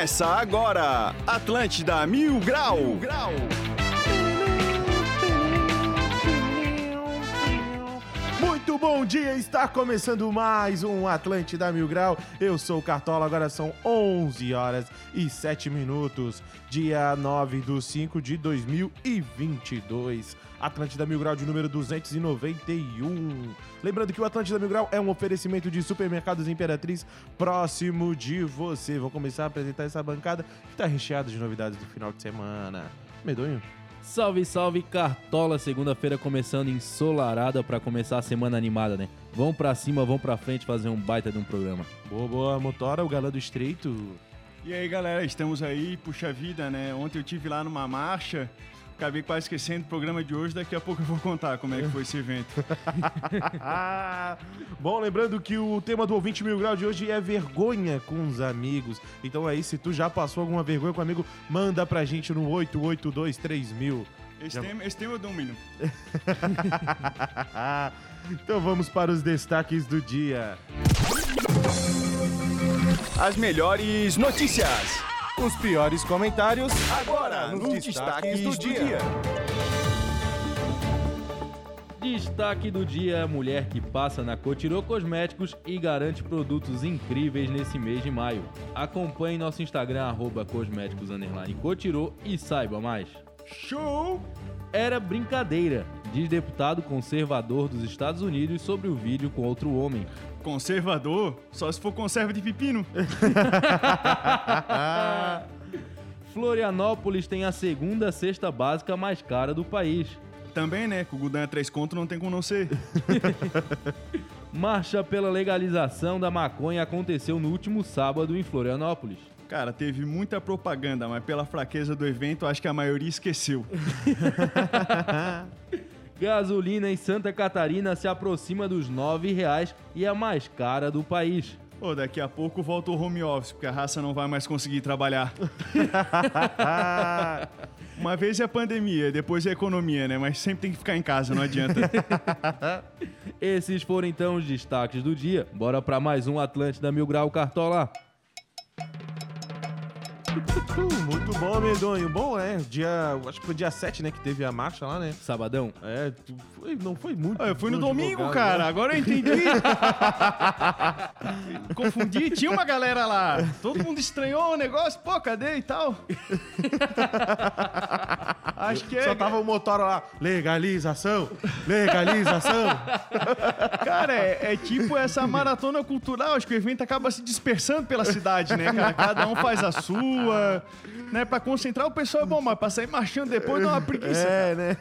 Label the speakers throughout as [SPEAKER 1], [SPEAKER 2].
[SPEAKER 1] Começa agora, Atlântida Mil Grau. Mil Grau.
[SPEAKER 2] Bom dia, está começando mais um Atlântida Mil Grau. Eu sou o Cartola, agora são 11 horas e 7 minutos, dia 9 de 5 de 2022. Atlântida Mil Grau de número 291. Lembrando que o Atlântida Mil Grau é um oferecimento de supermercados Imperatriz próximo de você. Vou começar a apresentar essa bancada que está recheada de novidades do final de semana. Medonho?
[SPEAKER 3] Salve, salve, Cartola! Segunda-feira começando ensolarada para começar a semana animada, né? Vão pra cima, vão pra frente fazer um baita de um programa.
[SPEAKER 2] Boa, boa, Motora, o galã do estreito.
[SPEAKER 4] E aí, galera, estamos aí, puxa vida, né? Ontem eu tive lá numa marcha, acabei quase esquecendo o programa de hoje, daqui a pouco eu vou contar como é que foi esse evento.
[SPEAKER 2] Bom, lembrando que o tema do ouvinte mil grau de hoje é vergonha com os amigos. Então aí, se tu já passou alguma vergonha com um amigo, manda pra gente no 8823
[SPEAKER 4] Esse, tema, esse tema eu domino.
[SPEAKER 2] então vamos para os destaques do dia.
[SPEAKER 1] As melhores notícias.
[SPEAKER 2] Os piores comentários
[SPEAKER 1] Agora, nos destaques do dia.
[SPEAKER 3] Destaque do dia: mulher que passa na Cotirô Cosméticos e garante produtos incríveis nesse mês de maio. Acompanhe nosso Instagram, arroba cosméticos underline Cotirô e saiba mais.
[SPEAKER 4] Show!
[SPEAKER 3] Era brincadeira, diz deputado conservador dos Estados Unidos sobre o vídeo com outro homem.
[SPEAKER 4] Conservador? Só se for conserva de pepino.
[SPEAKER 3] Florianópolis tem a segunda cesta básica mais cara do país.
[SPEAKER 4] Também, né? Com o Gudan é três conto, não tem como não ser.
[SPEAKER 3] Marcha pela legalização da maconha aconteceu no último sábado em Florianópolis.
[SPEAKER 4] Cara, teve muita propaganda, mas pela fraqueza do evento, acho que a maioria esqueceu.
[SPEAKER 3] Gasolina em Santa Catarina se aproxima dos R$ 9,00 e é a mais cara do país.
[SPEAKER 4] Pô, daqui a pouco volta o home office, porque a raça não vai mais conseguir trabalhar. Uma vez é a pandemia, depois é a economia, né? Mas sempre tem que ficar em casa, não adianta.
[SPEAKER 3] Esses foram então os destaques do dia. Bora para mais um Atlântida Mil Grau Cartola.
[SPEAKER 2] Muito bom, Medonho. Bom, é, dia. Acho que foi dia 7, né? Que teve a marcha lá, né?
[SPEAKER 3] Sabadão.
[SPEAKER 2] É, foi, não foi muito.
[SPEAKER 4] Ah, eu fui no domingo,
[SPEAKER 2] divulgado,
[SPEAKER 4] cara.
[SPEAKER 2] né?
[SPEAKER 4] Agora eu entendi. Confundi, tinha uma galera lá. Todo mundo estranhou o negócio. Pô, cadê e tal? Acho que é.
[SPEAKER 2] Só tava o motor lá. Legalização! Legalização!
[SPEAKER 4] Cara, é, é tipo essa maratona cultural. Acho que o evento acaba se dispersando pela cidade, né, cara? Cada um faz a sua. Né, pra concentrar o pessoal é bom, mas pra sair marchando depois dá uma preguiça.
[SPEAKER 2] É, né?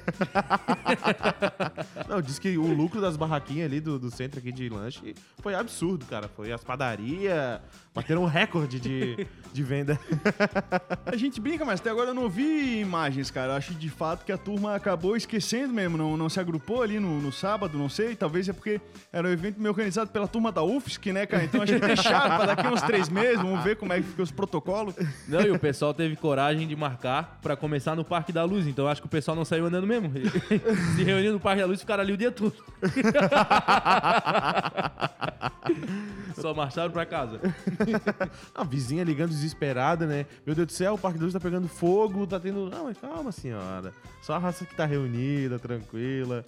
[SPEAKER 2] Não, diz que o lucro das barraquinhas ali do, do centro aqui de lanche foi absurdo, cara. Foi as padarias, bateram um recorde de, de venda.
[SPEAKER 4] A gente brinca, mas até agora eu não vi imagens, cara. Eu acho de fato que a turma acabou esquecendo mesmo, não, não se agrupou ali no, no sábado, não sei. Talvez é porque era um evento meio organizado pela turma da UFSC, né, cara? Então acho que deixaram pra daqui a uns três meses, vamos ver como é que ficam os protocolos.
[SPEAKER 3] Não, o pessoal teve coragem de marcar pra começar no Parque da Luz, então eu acho que o pessoal não saiu andando mesmo. Se reuniu no Parque da Luz e ficaram ali o dia todo. Só marcharam pra casa.
[SPEAKER 2] A vizinha ligando desesperada, né? Meu Deus do céu, o Parque da Luz tá pegando fogo, tá tendo. Não, mas calma, senhora. Só a raça que tá reunida, tranquila.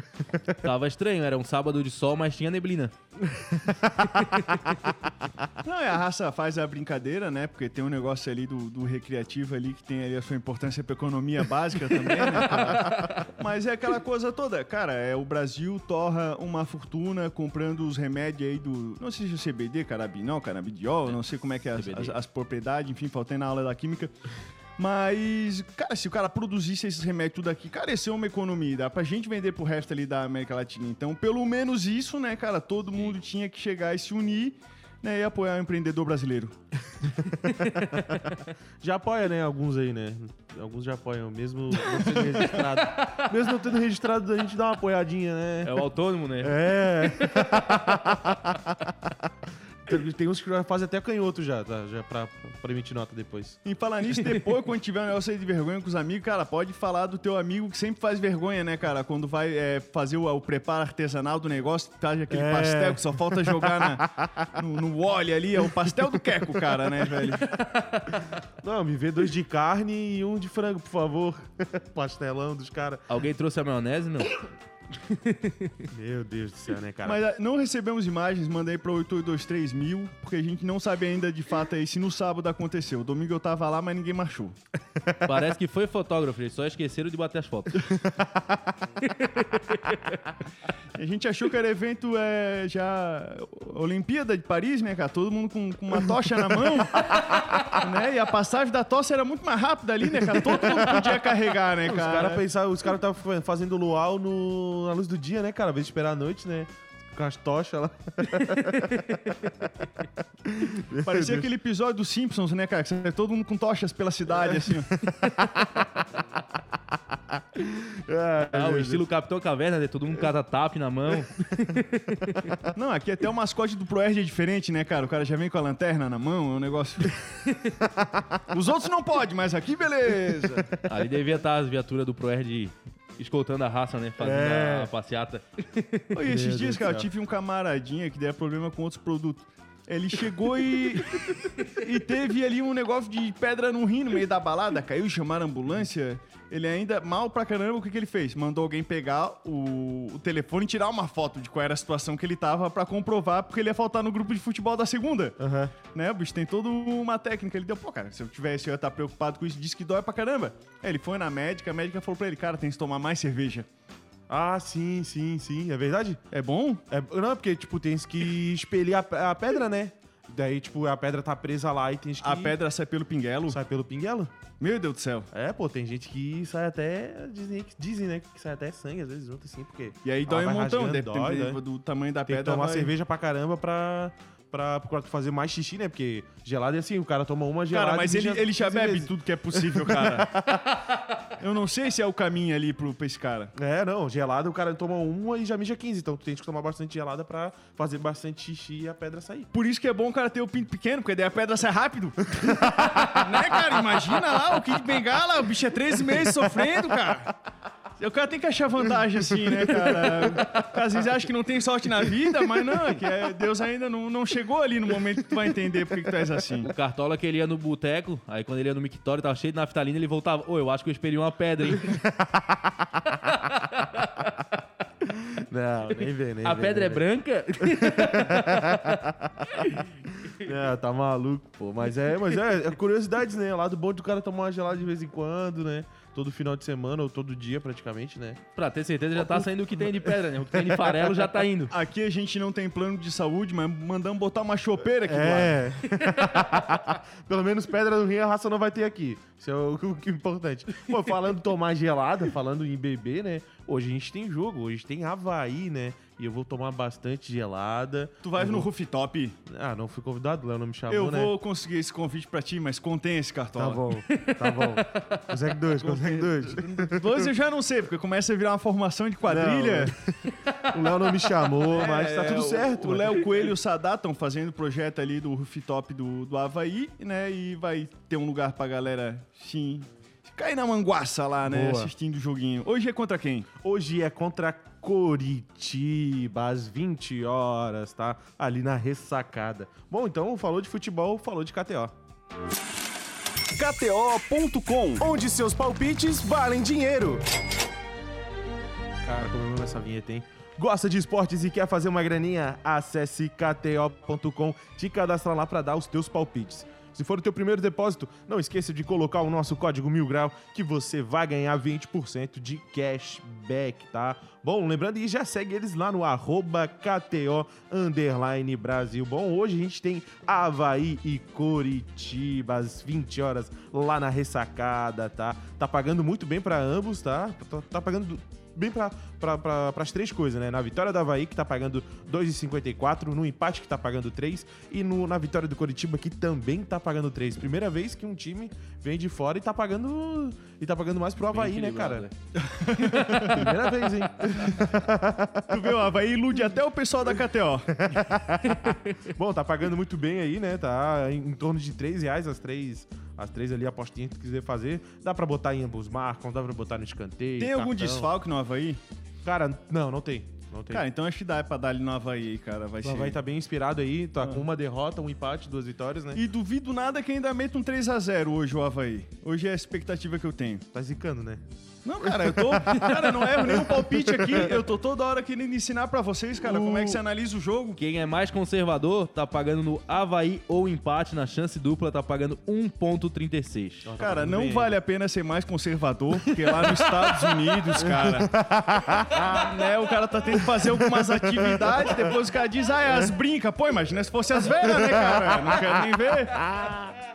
[SPEAKER 3] Tava estranho, era um sábado de sol, mas tinha neblina.
[SPEAKER 4] Não, a raça faz a brincadeira, né? Porque tem um negócio ali do, do recreativo ali que tem ali a sua importância pra economia básica também, né? cara? Mas é aquela coisa toda. Cara, é o Brasil torra uma fortuna comprando os remédios aí do. Não sei se é CBD, carabinol, canabidiol, não sei como é que é as, as, as propriedades, enfim, faltei na aula da química. Mas, cara, se o cara produzisse esses remédios tudo aqui, cara, ia ser uma economia. Dá pra gente vender pro resto ali da América Latina. Então, pelo menos isso, né, cara, todo mundo tinha que chegar e se unir né, e apoiar o empreendedor brasileiro.
[SPEAKER 2] Já apoia, né? Alguns aí, né? Alguns já apoiam, mesmo não sendo registrado. mesmo não tendo registrado, a gente dá uma apoiadinha, né?
[SPEAKER 3] É o autônomo, né?
[SPEAKER 2] É. Tem- uns que já fazem até canhoto já, tá? Já pra, pra emitir nota depois.
[SPEAKER 4] E falar nisso, depois, quando tiver um negócio aí de vergonha com os amigos, cara, pode falar do teu amigo que sempre faz vergonha, né, cara? Quando vai é, fazer o, o preparo artesanal do negócio, traz aquele
[SPEAKER 2] É.
[SPEAKER 4] pastel que só falta jogar na- no, no óleo ali. É o pastel do queco, cara, né, velho?
[SPEAKER 2] Não, me vê dois de carne e um de frango, por favor. Pastelão dos caras.
[SPEAKER 3] Alguém trouxe a maionese? Não.
[SPEAKER 2] Meu Deus do céu, né, cara?
[SPEAKER 4] Mas ah, não recebemos imagens, mandei pra 8823 mil, porque a gente não sabe ainda de fato aí se no sábado aconteceu. Domingo eu tava lá, mas ninguém marchou.
[SPEAKER 3] Parece que foi fotógrafo, eles só esqueceram de bater as fotos.
[SPEAKER 4] A gente achou que era evento é, já Olimpíada de Paris, né, cara? Todo mundo com, com uma tocha na mão, né? E a passagem da tocha era muito mais rápida ali, né, cara? Todo mundo podia carregar, né,
[SPEAKER 2] Os
[SPEAKER 4] cara?
[SPEAKER 2] caras os caras estavam fazendo luau no, na luz do dia, né, cara? Ao invés de esperar a noite, né? Com as tochas lá.
[SPEAKER 4] Parecia aquele episódio dos Simpsons, né, cara? Que sai todo mundo com tochas pela cidade, assim. ó.
[SPEAKER 3] Ah, o estilo Capitão Caverna, né? Todo mundo com cada tap na mão.
[SPEAKER 4] Não, aqui até o mascote do Proerd é diferente, né, cara? O cara já vem com a lanterna na mão, é um negócio... Os outros não pode, mas aqui beleza.
[SPEAKER 3] Ali devia estar as viaturas do Proerd escoltando a raça, né? Fazendo
[SPEAKER 2] É.
[SPEAKER 3] a passeata.
[SPEAKER 4] Oi, esses dias, cara, eu tive um camaradinha que deu problema com outros produtos. Ele chegou e. e teve ali um negócio de pedra no rim no meio da balada, caiu, chamaram a ambulância. Ele ainda, mal pra caramba, o que, que ele fez? Mandou alguém pegar o, o telefone e tirar uma foto de qual era a situação que ele tava pra comprovar, porque ele ia faltar no grupo de futebol da segunda.
[SPEAKER 2] Aham.
[SPEAKER 4] Né, o bicho tem toda uma técnica. Ele deu, pô, cara, se eu tivesse, eu ia estar preocupado com isso. Disse que dói pra caramba. Aí ele foi na médica, a médica falou pra ele, cara, tem que tomar mais cerveja.
[SPEAKER 2] Ah, sim, sim, sim. É verdade?
[SPEAKER 4] É bom?
[SPEAKER 2] É, não, porque, tipo, tem que expelir a, pe- a pedra, né? Daí, tipo, a pedra tá presa lá e tem que...
[SPEAKER 4] A pedra sai pelo pinguelo.
[SPEAKER 2] sai pelo pinguelo.
[SPEAKER 4] Meu Deus do céu.
[SPEAKER 2] É, pô, tem gente que sai até... Dizem, dizem né? Que sai até sangue, às vezes, junto assim, porque...
[SPEAKER 4] E aí dói um montão,
[SPEAKER 2] rasgando,
[SPEAKER 4] deve
[SPEAKER 2] dói, né?
[SPEAKER 4] do tamanho da
[SPEAKER 2] Tem que
[SPEAKER 4] pedra.
[SPEAKER 2] tomar
[SPEAKER 4] vai-
[SPEAKER 2] cerveja pra caramba pra... Pra, pra fazer mais xixi, né? Porque gelado é assim, o cara toma uma gelada...
[SPEAKER 4] Cara, mas ele,
[SPEAKER 2] mija
[SPEAKER 4] ele já
[SPEAKER 2] 15
[SPEAKER 4] bebe
[SPEAKER 2] vezes.
[SPEAKER 4] tudo que é possível, cara. Eu não sei se é o caminho ali pro, pra esse cara.
[SPEAKER 2] É, não, gelada o cara toma uma e já mija 15, então tu tem que tomar bastante gelada pra fazer bastante xixi e a pedra sair.
[SPEAKER 4] Por isso que é bom o cara ter o pinto pequeno, porque daí a pedra sai rápido. né, cara? Imagina lá, o Kid Bengala, o bicho é 13 meses sofrendo, cara. O cara tem que achar vantagem assim, né, cara? Às vezes acha que não tem sorte na vida, mas não, é que é- Deus ainda não, não chegou ali no momento que tu vai entender por que tu és assim.
[SPEAKER 3] O Cartola que ele ia no boteco, aí quando ele ia no mictório, tava cheio de naftalina, ele voltava. Ô, eu acho que eu esperei uma pedra, hein?
[SPEAKER 2] Não, nem vem, nem
[SPEAKER 3] A
[SPEAKER 2] vem,
[SPEAKER 3] pedra é
[SPEAKER 2] nem vem.
[SPEAKER 3] branca?
[SPEAKER 2] É, tá maluco, pô. Mas é, mas é, é curiosidades, né? Lá do bom do cara tomar uma gelada de vez em quando, né? Todo final de semana ou todo dia, praticamente, né?
[SPEAKER 3] pra ter certeza, já tá saindo o que tem de pedra, né? O que tem de farelo já tá indo.
[SPEAKER 4] Aqui a gente não tem plano de saúde, mas mandamos botar uma chopeira aqui do lado.
[SPEAKER 2] É. Pelo menos pedra no rim a raça não vai ter aqui. Isso é o, o que é importante. Pô, falando em tomar gelada, falando em beber, né? Hoje a gente tem jogo, hoje tem Havaí, né? E eu vou tomar bastante gelada.
[SPEAKER 4] Tu vai
[SPEAKER 2] Eu
[SPEAKER 4] no
[SPEAKER 2] vou-
[SPEAKER 4] rooftop?
[SPEAKER 2] Ah, não fui convidado, o Léo não me chamou,
[SPEAKER 4] Eu
[SPEAKER 2] né?
[SPEAKER 4] vou conseguir esse convite pra ti, mas contém esse
[SPEAKER 2] Tá
[SPEAKER 4] cartola.
[SPEAKER 2] bom, tá bom. Consegue dois, consegue dois.
[SPEAKER 4] Dois eu já não sei, porque começa a virar uma formação de quadrilha.
[SPEAKER 2] O Léo não me chamou, mas tá
[SPEAKER 4] É,
[SPEAKER 2] tudo certo.
[SPEAKER 4] O. Léo Coelho e o Sadá estão fazendo o projeto ali do rooftop do, do Havaí, né? E vai ter um lugar pra galera, sim, cair na manguaça lá, né?
[SPEAKER 2] Boa.
[SPEAKER 4] Assistindo o joguinho. Hoje é contra quem?
[SPEAKER 2] Hoje é contra Coritiba, às 20 horas, tá? Ali na ressacada. Bom, então falou de futebol, falou de KTO.
[SPEAKER 1] KTO.com, onde seus palpites valem dinheiro.
[SPEAKER 2] Cara, como eu amo essa vinheta, hein? Gosta de esportes e quer fazer uma graninha? Acesse kto.com, te cadastra lá pra dar os teus palpites. Se for o teu primeiro depósito, não esqueça de colocar o nosso código Mil Grau que você vai ganhar 20% de cashback, tá? Bom, lembrando e já segue eles lá no arroba KTO underline Brasil. Bom, hoje a gente tem Havaí e Coritiba às 20 horas lá na ressacada, tá? Tá pagando muito bem pra ambos, tá? Tá, tá pagando bem pra, pra, pra, pras três coisas, né? Na vitória do Havaí, que tá pagando 2,54, no empate, que tá pagando 3, e no, na vitória do Coritiba, que também tá pagando 3. Primeira vez que um time vem de fora e tá pagando. E tá pagando mais pro Havaí, né, cara? Primeira vez, hein?
[SPEAKER 4] Tu viu, o Havaí ilude até o pessoal da KTO.
[SPEAKER 2] Bom, tá pagando muito bem aí, né? Tá em, em torno de 3 reais as três. As três ali, apostinhas que quiser fazer. Dá pra botar em ambos marcam, dá pra botar no escanteio.
[SPEAKER 4] Tem algum
[SPEAKER 2] cartão.
[SPEAKER 4] desfalque no Havaí?
[SPEAKER 2] Cara, não, não tem. Não tem.
[SPEAKER 4] Cara, então acho que dá pra dar ali no Havaí, cara. Vai
[SPEAKER 2] o
[SPEAKER 4] ser.
[SPEAKER 2] Havaí tá bem inspirado aí, tá com uma derrota, um empate, duas vitórias, né?
[SPEAKER 4] E duvido nada que ainda meta um 3x0 hoje o Havaí. Hoje é a expectativa que eu tenho.
[SPEAKER 2] Tá zicando, né?
[SPEAKER 4] Não, cara, eu tô. Cara, não erro nenhum palpite aqui. Eu tô toda hora querendo ensinar pra vocês, cara, como é que você analisa o jogo.
[SPEAKER 3] Quem é mais conservador tá pagando no Havaí ou empate na chance dupla, tá pagando 1,36.
[SPEAKER 2] Tá
[SPEAKER 4] Cara, não
[SPEAKER 2] bem,
[SPEAKER 4] vale a pena ser mais conservador, porque lá nos Estados Unidos, cara, né, o cara tá tendo que fazer algumas atividades, depois o cara diz, ah, é as brinca. Pô, imagina se fosse as velhas, né, cara? Não quero nem ver.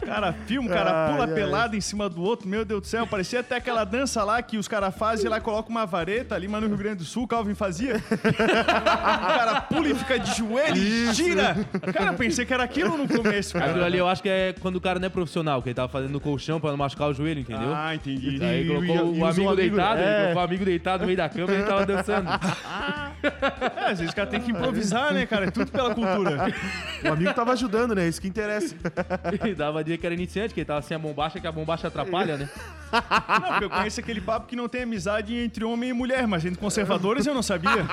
[SPEAKER 4] Cara, filme, cara, pula
[SPEAKER 2] Ai, ai.
[SPEAKER 4] pelado em cima do outro, meu Deus do céu, parecia até aquela dança lá que os caras fazem e lá colocam uma vareta ali, mas no Rio Grande do Sul, o Calvin fazia. o cara pula e fica de joelho e gira. Cara, eu pensei que era aquilo no começo, cara.
[SPEAKER 3] Aquilo ali eu acho que é quando o cara não é profissional, que ele tava fazendo no colchão pra não machucar o joelho, entendeu?
[SPEAKER 4] Ah, entendi.
[SPEAKER 3] Aí colocou
[SPEAKER 2] e-
[SPEAKER 3] o
[SPEAKER 2] e
[SPEAKER 3] amigo
[SPEAKER 2] o amigo-
[SPEAKER 3] deitado, ele
[SPEAKER 2] é.
[SPEAKER 3] colocou o amigo deitado no meio da cama e ele tava dançando.
[SPEAKER 4] É, às vezes o cara tem que improvisar, né, cara? É tudo pela cultura.
[SPEAKER 2] O amigo tava ajudando, né? Isso que interessa.
[SPEAKER 3] E dava dia que era iniciante, que ele tava sem a bombacha, que a bombacha atrapalha, né?
[SPEAKER 4] Não, porque eu conheço aquele papo que não tem amizade entre homem e mulher, mas entre conservadores eu não sabia.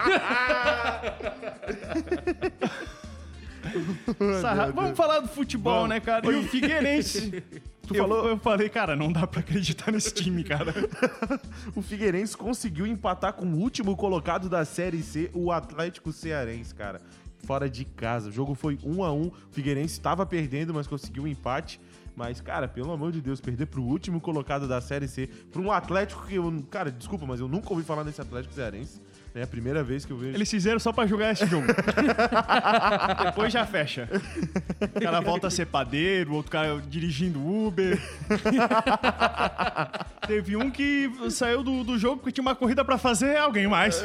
[SPEAKER 4] Sarra- Vamos falar do futebol,
[SPEAKER 2] Vamos.
[SPEAKER 4] né, cara? E o Figueirense. Tu
[SPEAKER 2] falou-
[SPEAKER 4] falou... eu falei, cara, não dá pra acreditar nesse time, cara.
[SPEAKER 2] O Figueirense conseguiu empatar com o último colocado da Série C, o Atlético Cearense, cara. Fora de casa. O jogo foi 1 a 1 O Figueirense estava perdendo, mas conseguiu um empate. Mas, cara, pelo amor de Deus, perder pro último colocado da Série C, pra um Atlético que eu. Cara, desculpa, mas eu nunca ouvi falar nesse Atlético Cearense. É a primeira vez que eu vejo.
[SPEAKER 4] Eles fizeram só pra jogar esse jogo. Depois já fecha. O cara volta a ser padeiro, outro cara dirigindo Uber. Teve um que saiu do, do jogo porque tinha uma corrida pra fazer alguém mais.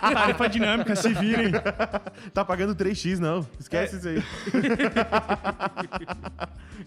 [SPEAKER 4] Tarefa dinâmica, se virem.
[SPEAKER 2] Tá pagando 3x, não. Esquece isso aí.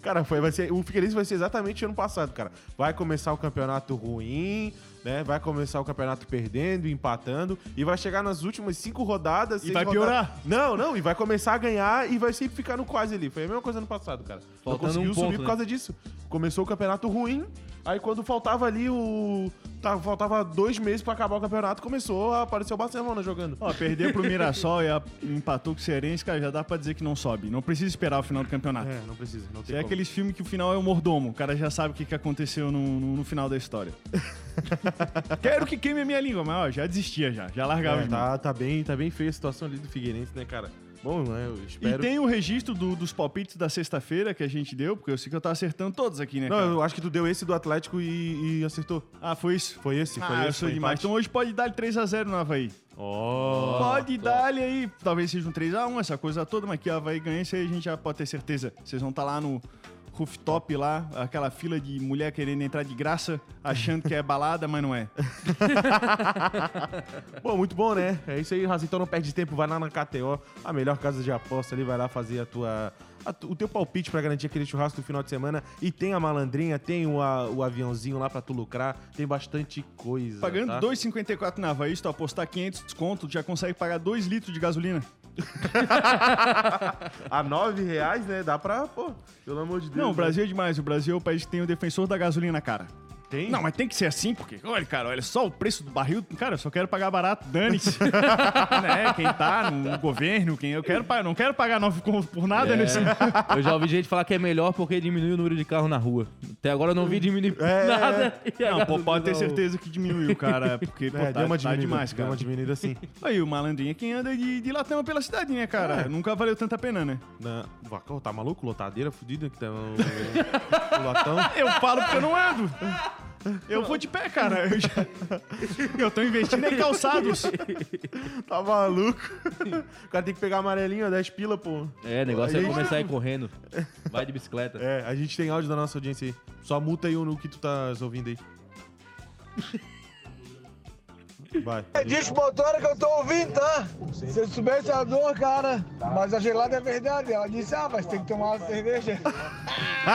[SPEAKER 2] cara, foi, vai ser, o Figueirense vai ser exatamente ano passado, cara. Vai começar o campeonato ruim, né? Vai começar o campeonato perdendo, empatando, e vai chegar nas últimas cinco rodadas.
[SPEAKER 4] E vai
[SPEAKER 2] rodadas-
[SPEAKER 4] piorar.
[SPEAKER 2] Não, não, e vai começar a ganhar e vai sempre ficar no quase ali. Foi a mesma coisa ano passado, cara. Não
[SPEAKER 3] Faltando
[SPEAKER 2] conseguiu
[SPEAKER 3] um
[SPEAKER 2] subir
[SPEAKER 3] ponto,
[SPEAKER 2] por
[SPEAKER 3] né?
[SPEAKER 2] causa disso. Começou o campeonato ruim, aí quando faltava ali o. tá- faltava dois meses pra acabar o campeonato, começou a aparecer o Barcelona jogando.
[SPEAKER 4] Ó, perder pro Mirassol e a- empatou com o Cearense, cara, já dá pra dizer que não sobe. Não precisa esperar o final do campeonato.
[SPEAKER 2] É, não precisa, não tem
[SPEAKER 4] É
[SPEAKER 2] como.
[SPEAKER 4] aqueles filmes que o final é o mordomo. O cara já sabe o que, que aconteceu no, no- no final da história. Quero que queime a minha língua, mas ó, já desistia já. Já largava
[SPEAKER 2] É, tá, tá, bem, tá bem feia a situação ali do Figueirense, né, cara? Bom, né, eu
[SPEAKER 4] E
[SPEAKER 2] espero...
[SPEAKER 4] tem o registro do- dos palpites da sexta-feira que a gente deu, porque eu sei que eu tava acertando todos aqui, né?
[SPEAKER 2] Não,
[SPEAKER 4] cara?
[SPEAKER 2] eu acho que tu deu esse do Atlético e, e acertou.
[SPEAKER 4] Ah, foi isso?
[SPEAKER 2] Foi esse, foi
[SPEAKER 4] ah, eu
[SPEAKER 2] esse.
[SPEAKER 4] sou
[SPEAKER 2] foi
[SPEAKER 4] demais.
[SPEAKER 2] empate.
[SPEAKER 4] Então hoje pode dar 3x0 no Havaí.
[SPEAKER 2] Ó,
[SPEAKER 4] pode dar-lhe aí. Talvez seja um 3x1, essa coisa toda, mas que o Havaí ganha, isso aí a gente já pode ter certeza. Vocês vão estar lá no rooftop lá, aquela fila de mulher querendo entrar de graça, achando que é balada, mas não é.
[SPEAKER 2] Pô, muito bom, né? É isso aí, Raça. Então não perde tempo, vai lá na KTO, a melhor casa de aposta ali, vai lá fazer a tua... o teu palpite pra garantir aquele churrasco do final de semana. E tem a malandrinha, tem o, a- o aviãozinho lá pra tu lucrar. Tem bastante coisa.
[SPEAKER 4] Pagando
[SPEAKER 2] tá?
[SPEAKER 4] 2,54 na Havaí, se tu apostar 500 desconto, tu já consegue pagar 2 litros de gasolina.
[SPEAKER 2] A nove reais, né? Dá pra, pô, pelo amor de Deus.
[SPEAKER 4] Não, o
[SPEAKER 2] né?
[SPEAKER 4] Brasil é demais. O Brasil é o país que tem o defensor da gasolina, cara.
[SPEAKER 2] Tem.
[SPEAKER 4] Não, mas tem que ser assim, porque, olha, cara, olha só o preço do barril. Cara, eu só quero pagar barato, dane-se. né? Quem tá no governo, quem eu quero pagar. Não quero pagar 9 conto por nada
[SPEAKER 3] É.
[SPEAKER 4] nesse.
[SPEAKER 3] Eu já ouvi gente falar que é melhor porque diminui o número de carro na rua. Até agora eu não vi diminuir
[SPEAKER 2] É.
[SPEAKER 3] nada.
[SPEAKER 4] Não, pô, pode ter
[SPEAKER 3] não.
[SPEAKER 4] certeza que diminuiu, cara. Porque, pô,
[SPEAKER 2] É,
[SPEAKER 4] tá,
[SPEAKER 2] deu uma
[SPEAKER 4] tá
[SPEAKER 2] diminuída,
[SPEAKER 4] demais,
[SPEAKER 2] deu
[SPEAKER 4] cara.
[SPEAKER 2] uma diminuída assim.
[SPEAKER 4] Aí, o malandrinho é quem anda de, de latão pela cidade, né, cara?
[SPEAKER 2] É.
[SPEAKER 4] Nunca valeu tanta pena, né?
[SPEAKER 2] Na... Vacão, tá maluco? Lotadeira fudida que tá o, o latão.
[SPEAKER 4] Eu falo porque eu não ando. Eu vou de pé, cara. Eu, já... eu tô investindo em calçados.
[SPEAKER 2] Tá maluco? O cara tem que pegar amarelinho, 10 pila, pô.
[SPEAKER 3] É, o negócio
[SPEAKER 2] Aí-
[SPEAKER 3] é começar a ir correndo. Vai de bicicleta.
[SPEAKER 2] É, a gente tem áudio da nossa audiência aí. Só multa aí no que tu tá ouvindo aí. Vai.
[SPEAKER 5] Diz motora que eu tô ouvindo, tá? Se eu soubesse a dor, cara. Mas a gelada é verdade. Ela disse, ah, mas tem que tomar uma cerveja. um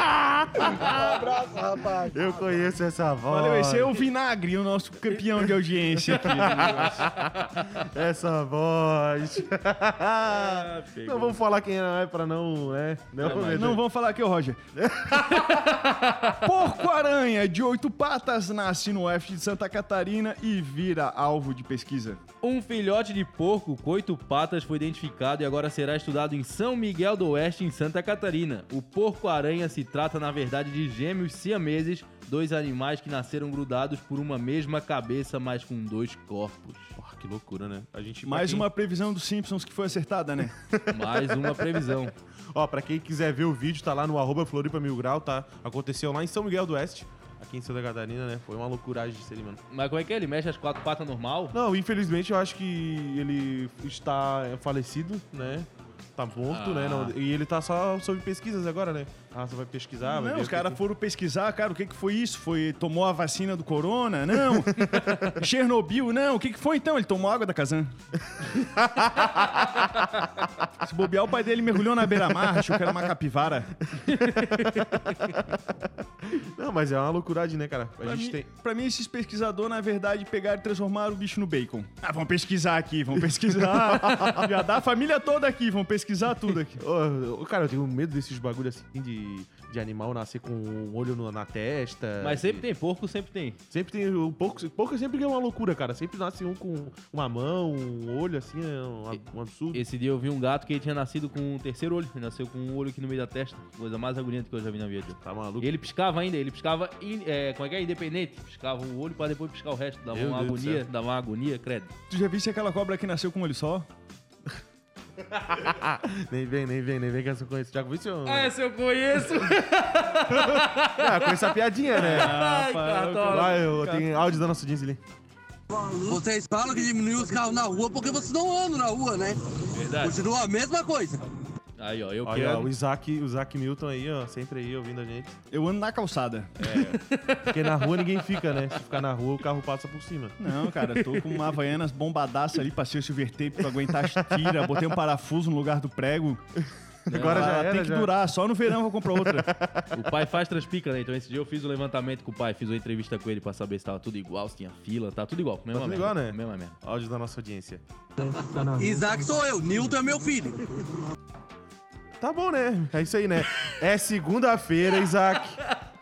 [SPEAKER 5] abraço, rapaz.
[SPEAKER 2] Eu conheço essa voz.
[SPEAKER 4] Valeu, esse é o Vinagre, o nosso campeão de audiência aqui.
[SPEAKER 2] Essa voz.
[SPEAKER 3] pegou.
[SPEAKER 2] não vamos falar quem é pra não, né? Não,
[SPEAKER 3] Não,
[SPEAKER 4] Não vamos falar aqui, ô Roger. Porco-aranha de oito patas nasce no oeste de Santa Catarina e vira alvo de pesquisa.
[SPEAKER 3] Um filhote de porco com oito patas foi identificado e agora será estudado em São Miguel do Oeste, em Santa Catarina. O porco-aranha se trata, na verdade, de gêmeos siameses, dois animais que nasceram grudados por uma mesma cabeça, mas com dois corpos.
[SPEAKER 2] Porra, que loucura, né? A gente
[SPEAKER 4] Mais
[SPEAKER 2] quem-
[SPEAKER 4] uma previsão dos Simpsons que foi acertada, né?
[SPEAKER 3] Mais uma previsão.
[SPEAKER 2] Ó, pra quem quiser ver o vídeo, tá lá no arroba Floripa Mil Grau, tá? Aconteceu lá em São Miguel do Oeste, aqui em Santa Catarina, né? Foi uma loucuragem de ser, mano.
[SPEAKER 3] Mas como é que é? Ele mexe as quatro patas normal?
[SPEAKER 2] Não, infelizmente eu acho que ele está falecido, né? Tá morto,
[SPEAKER 3] Ah.
[SPEAKER 2] né? Não- e ele tá só sob pesquisas agora, né? Ah, você vai pesquisar, vai
[SPEAKER 4] não,
[SPEAKER 2] ver
[SPEAKER 4] os caras
[SPEAKER 2] que-
[SPEAKER 4] foram pesquisar, cara, o que, que foi isso? Foi, tomou a vacina do corona? Não. Chernobyl? Não. O que, que foi então? Ele tomou água da Kazan. Se bobear, o pai dele mergulhou na beira-mar, achou que era uma capivara.
[SPEAKER 2] Não, mas é uma loucuragem, né, cara? A
[SPEAKER 4] Pra
[SPEAKER 2] gente
[SPEAKER 4] mim,
[SPEAKER 2] tem.
[SPEAKER 4] pra mim, esses pesquisadores, na verdade, pegaram e transformaram o bicho no bacon. Ah, vamos pesquisar aqui, vamos pesquisar. Já dá a família toda aqui, vamos pesquisar tudo aqui.
[SPEAKER 2] Ô, cara, eu tenho medo desses bagulho assim de, de animal nascer com um olho no- na testa.
[SPEAKER 3] Mas sempre
[SPEAKER 2] E-
[SPEAKER 3] tem, porco sempre tem.
[SPEAKER 2] Sempre tem. Um pouco, pouco sempre é uma loucura, cara. Sempre nasce um com uma mão, um olho, assim, é um, um absurdo.
[SPEAKER 3] Esse dia eu vi um gato que ele tinha nascido com um terceiro olho. Ele nasceu com um olho aqui no meio da testa. Coisa mais agoniante que eu já vi na vida.
[SPEAKER 2] Tá maluco?
[SPEAKER 3] E ele piscava ainda, ele piscava, in- é, como é que é? Independente. Piscava o olho pra depois piscar o resto. Dava
[SPEAKER 2] Meu
[SPEAKER 3] uma
[SPEAKER 2] Deus
[SPEAKER 3] agonia, dava uma agonia, credo.
[SPEAKER 4] Tu já viste aquela cobra que nasceu com um olho só?
[SPEAKER 2] Nem vem, nem vem, nem vem que essa conheço. Já conhece? ou-
[SPEAKER 3] essa eu conheço!
[SPEAKER 2] Ah, conheço a piadinha, né?
[SPEAKER 3] Ai, Cartola.
[SPEAKER 2] Vai, eu tenho áudio da nossa audiência ali.
[SPEAKER 6] Vocês falam que diminuiu os carros na rua porque vocês não andam na rua, né?
[SPEAKER 3] Verdade.
[SPEAKER 6] Continua a mesma coisa.
[SPEAKER 3] Aí, ó, eu
[SPEAKER 2] Olha, ó,
[SPEAKER 3] quero.
[SPEAKER 2] o Isaac, o Isaac Milton aí, ó, sempre aí ouvindo a gente.
[SPEAKER 4] Eu ando na calçada.
[SPEAKER 2] Porque na rua ninguém fica, né? Se ficar na rua, o carro passa por cima.
[SPEAKER 4] Não, cara, eu tô com uma Havaianas bombadaça ali, passei o silver tape pra aguentar as tiras, botei um parafuso no lugar do prego.
[SPEAKER 2] Agora já era,
[SPEAKER 4] Tem que
[SPEAKER 2] já.
[SPEAKER 4] durar, só no verão eu vou comprar outra.
[SPEAKER 3] O pai faz transpica, né? Então esse dia eu fiz o levantamento com o pai, fiz uma entrevista com ele pra saber se tava tudo igual, se tinha fila, tá tudo igual. Mesma
[SPEAKER 2] tudo
[SPEAKER 3] merda,
[SPEAKER 2] igual, né?
[SPEAKER 3] Mesma merda.
[SPEAKER 2] Áudio da nossa audiência.
[SPEAKER 6] Isaac sou eu, Nilton é meu filho.
[SPEAKER 2] Tá bom, né? É isso aí, né? É segunda-feira, Isaac.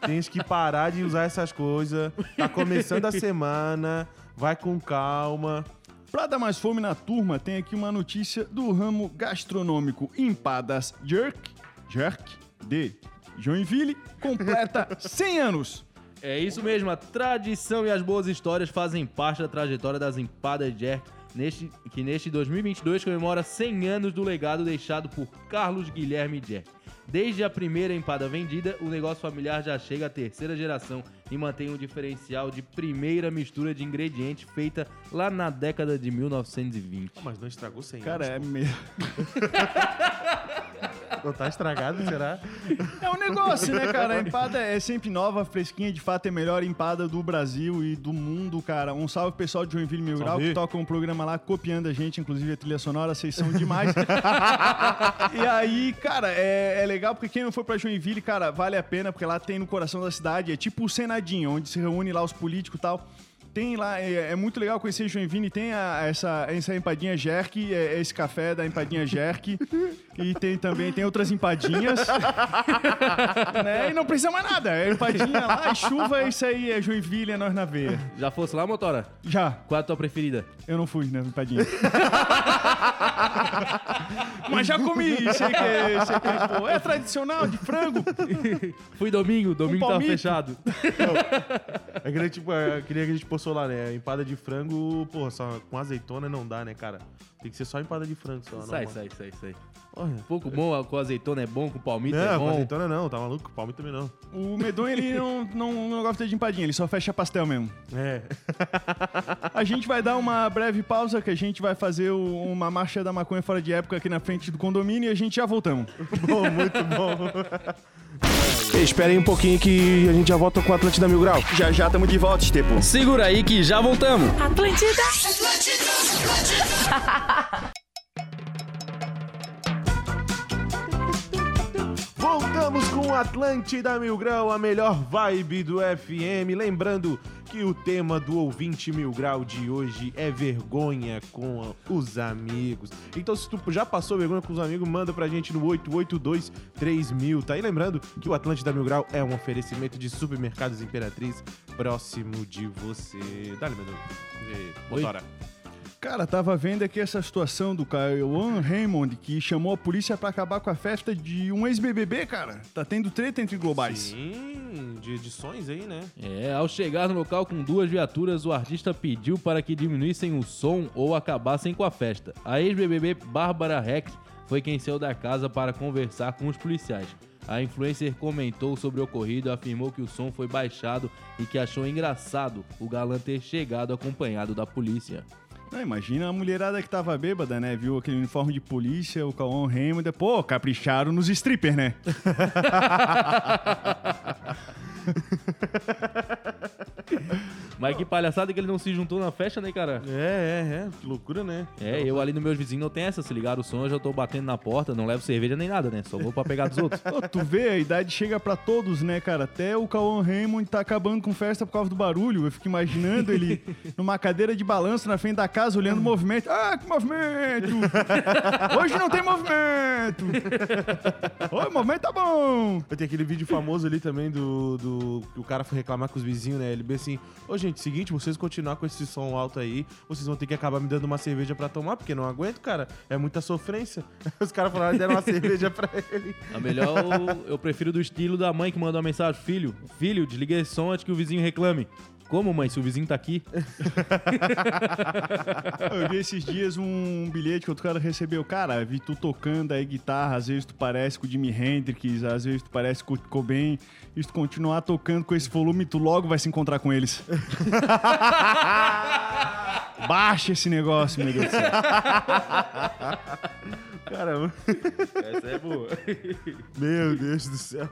[SPEAKER 2] Tens que parar de usar essas coisas. Tá começando a semana. Vai com calma.
[SPEAKER 4] Pra dar mais fome na turma, tem aqui uma notícia do ramo gastronômico Empadas Jerk, Jerk de Joinville, completa 100 anos.
[SPEAKER 3] É isso mesmo, a tradição e as boas histórias fazem parte da trajetória das empadas Jerk, neste, que neste 2022 comemora 100 anos do legado deixado por Carlos Guilherme Jerk. Desde a primeira empada vendida, o negócio familiar já chega à terceira geração e mantém um diferencial de primeira mistura de ingredientes feita lá na década de 1920.
[SPEAKER 2] Pô, Mas não estragou sem
[SPEAKER 4] Cara, é,
[SPEAKER 2] anos,
[SPEAKER 4] me...
[SPEAKER 2] pô. Não tá estragado, será?
[SPEAKER 4] é um negócio, né, cara? A empada é sempre nova, fresquinha, de fato é a melhor empada do Brasil e do mundo, cara. Um salve pessoal de Joinville Mil Grau, que toca um programa lá copiando a gente, inclusive a trilha sonora, vocês são demais. e aí, cara, é, é legal porque quem não for pra Joinville, cara, vale a pena, porque lá tem no coração da cidade, é tipo o Senadinho, onde se reúne lá os políticos e tal. Tem lá, é, é muito legal conhecer Joinville, tem a- essa, essa empadinha Jerk, é, é esse café da empadinha Jerk, e tem também, tem outras empadinhas, né? E não precisa mais nada, é empadinha lá, é chuva, é isso aí, é Joinville, é nós na veia.
[SPEAKER 3] Já fosse lá, motora?
[SPEAKER 4] Já,
[SPEAKER 3] Qual é a tua preferida?
[SPEAKER 4] eu não fui na empadinha. Mas já comi, sei que, é- sei que é, pô, é tradicional, de frango.
[SPEAKER 3] Fui domingo, domingo tava
[SPEAKER 4] palmito.
[SPEAKER 3] fechado.
[SPEAKER 2] É que nem, tipo, é, que nem a gente postou lá, né? Empada de frango, porra, só com azeitona não dá, né, cara? Tem que ser só empada de frango só.
[SPEAKER 3] Sai,
[SPEAKER 2] não,
[SPEAKER 3] sai, sai, sai.
[SPEAKER 2] Porra.
[SPEAKER 3] Pouco bom, com azeitona é bom, com palmito é
[SPEAKER 2] Não, com
[SPEAKER 3] bom.
[SPEAKER 2] azeitona não, tá maluco? Palmito também não.
[SPEAKER 4] O Medonho, ele não, não, não gosta de empadinha, ele só fecha pastel mesmo.
[SPEAKER 2] É.
[SPEAKER 4] A gente vai dar uma breve pausa, que a gente vai fazer o- uma marcha da maconha fora de época aqui na frente do condomínio e a gente já voltamos.
[SPEAKER 2] bom, muito bom. esperem um pouquinho que a gente já volta com o Atlântida Mil Grau.
[SPEAKER 1] Já já tamo de volta, Estepo.
[SPEAKER 3] Segura aí que já voltamos.
[SPEAKER 7] Atlântida.
[SPEAKER 2] Voltamos com o Atlântida Mil Grau, a melhor vibe do FM. Lembrando que o tema do ouvinte Mil Grau de hoje é vergonha com os amigos. Então, se tu já passou vergonha com os amigos, manda pra gente no 882 3000, tá? E lembrando que o Atlântida Mil Grau é um oferecimento de supermercados Imperatriz próximo de você. Dá-lhe, meu Deus. Motora.
[SPEAKER 4] Cara, tava vendo aqui essa situação do Cauã Raymond, que chamou a polícia pra acabar com a festa de um ex-BBB, cara. Tá tendo treta entre globais.
[SPEAKER 2] Sim, de edições aí, né?
[SPEAKER 3] É, ao chegar no local com duas viaturas, o artista pediu para que diminuíssem o som ou acabassem com a festa. A ex-BBB Bárbara Heck foi quem saiu da casa para conversar com os policiais. A influencer comentou sobre o ocorrido e afirmou que o som foi baixado e que achou engraçado o galã ter chegado acompanhado da polícia.
[SPEAKER 4] Não, imagina a mulherada que tava bêbada, né? Viu aquele uniforme de polícia, o Cauã Raymond. Pô, capricharam nos strippers, né?
[SPEAKER 3] Mas que palhaçada que ele não se juntou na festa, né, cara?
[SPEAKER 2] É, é, é. Que loucura, né?
[SPEAKER 3] É, eu ali nos meus vizinhos não tem essa. Se ligar o som, eu já tô batendo na porta, não levo cerveja nem nada, né? Só vou pra pegar dos outros.
[SPEAKER 4] Pô, tu vê, a idade chega pra todos, né, cara? Até o Cauã Raymond tá acabando com festa por causa do barulho. Eu fico imaginando ele numa cadeira de balanço na frente da casa, olhando o movimento. Ah, que movimento! Hoje não tem movimento! Oi, o movimento tá bom!
[SPEAKER 2] Ter aquele vídeo famoso ali também do, do. que o cara foi reclamar com os vizinhos, né? Ele bem assim: Ô gente, seguinte, vocês continuar com esse som alto aí, vocês vão ter que acabar me dando uma cerveja pra tomar, porque não aguento, cara. É muita sofrência. Os caras falaram que deram uma cerveja pra ele.
[SPEAKER 3] A melhor eu, eu prefiro do estilo da mãe que mandou uma mensagem: Filho, filho, desliga esse som antes que o vizinho reclame. Como, mãe, se o vizinho tá aqui?
[SPEAKER 4] Eu vi esses dias um bilhete que outro cara recebeu. Cara, vi tu tocando aí guitarra, às vezes tu parece com o Jimi Hendrix, às vezes tu parece com o Cobain. E se tu continuar tocando com esse volume, tu logo vai se encontrar com eles. Baixa esse negócio, meu Deus do céu.
[SPEAKER 2] Caramba.
[SPEAKER 3] Essa é boa.
[SPEAKER 2] Meu Deus do céu.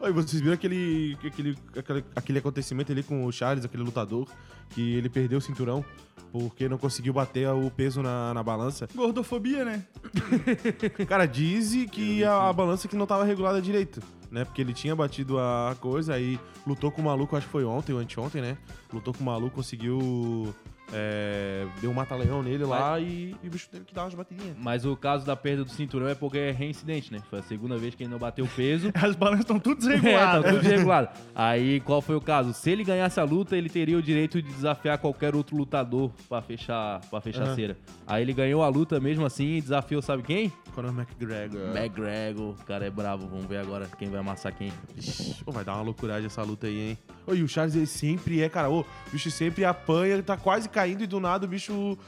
[SPEAKER 2] Oi, vocês viram aquele, aquele, aquele, aquele acontecimento ali com o Charles, aquele lutador, que ele perdeu o cinturão porque não conseguiu bater o peso na, na balança?
[SPEAKER 4] Gordofobia, né?
[SPEAKER 2] Cara, diz que a, a balança que não tava regulada direito, né? Porque ele tinha batido a coisa, aí lutou com o maluco, acho que foi ontem ou anteontem, né? Lutou com o maluco, conseguiu. É, deu um mata-leão nele lá e, e o bicho teve que dar umas batidinhas.
[SPEAKER 3] Mas o caso da perda do cinturão é porque é reincidente, né? Foi a segunda vez que ele não bateu o peso.
[SPEAKER 4] As balanças estão tudo
[SPEAKER 3] É, tá
[SPEAKER 4] desreguladas.
[SPEAKER 3] tudo desregulado. Aí, qual foi o caso? Se ele ganhasse a luta, ele teria o direito de desafiar qualquer outro lutador pra fechar, pra fechar a
[SPEAKER 2] Aham.
[SPEAKER 3] cera. Aí ele ganhou a luta mesmo assim e desafiou, sabe quem?
[SPEAKER 2] Conor McGregor.
[SPEAKER 3] McGregor. O cara é bravo. Vamos ver agora quem vai amassar quem.
[SPEAKER 2] Pô, vai dar uma loucuragem essa luta aí, hein? Ô, e o Charles, ele sempre é, cara. Ô, o bicho sempre apanha, ele tá quase caindo e do nada o bicho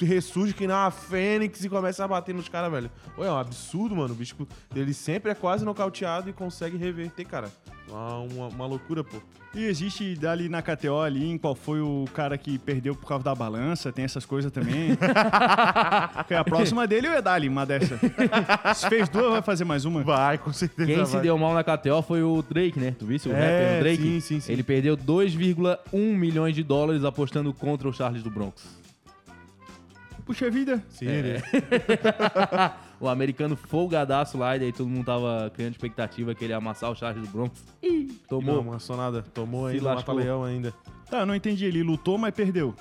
[SPEAKER 2] ressurge que uma fênix e começa a bater nos caras, velho. Ô, é um absurdo, mano. O bicho, ele sempre é quase nocauteado e consegue reverter, cara. Uma, uma, uma loucura, pô.
[SPEAKER 4] E existe ali na KTO ali, em qual foi o cara que perdeu por causa da balança, tem essas coisas também. Porque a próxima dele eu ia dar ali, uma dessa. Se fez duas, vai fazer mais uma.
[SPEAKER 2] Vai, com certeza.
[SPEAKER 3] Quem se
[SPEAKER 2] vai.
[SPEAKER 3] deu mal na KTO foi o Drake, né? Tu viste o
[SPEAKER 2] É,
[SPEAKER 3] rapper o Drake?
[SPEAKER 2] sim, sim, sim.
[SPEAKER 3] Ele perdeu 2,1 milhões de dólares apostando contra o Charles do Bronx.
[SPEAKER 4] Puxa vida.
[SPEAKER 2] Sim,
[SPEAKER 3] É.
[SPEAKER 2] ele-
[SPEAKER 3] o americano folgadaço lá, e daí todo mundo tava criando expectativa que ele ia amassar o Charles do Bronx. Ih, tomou.
[SPEAKER 2] Não, amassou nada. Tomou
[SPEAKER 3] Se
[SPEAKER 2] ainda,
[SPEAKER 3] lascou.
[SPEAKER 2] mata-leão ainda.
[SPEAKER 4] Tá, não entendi. Ele lutou, mas perdeu.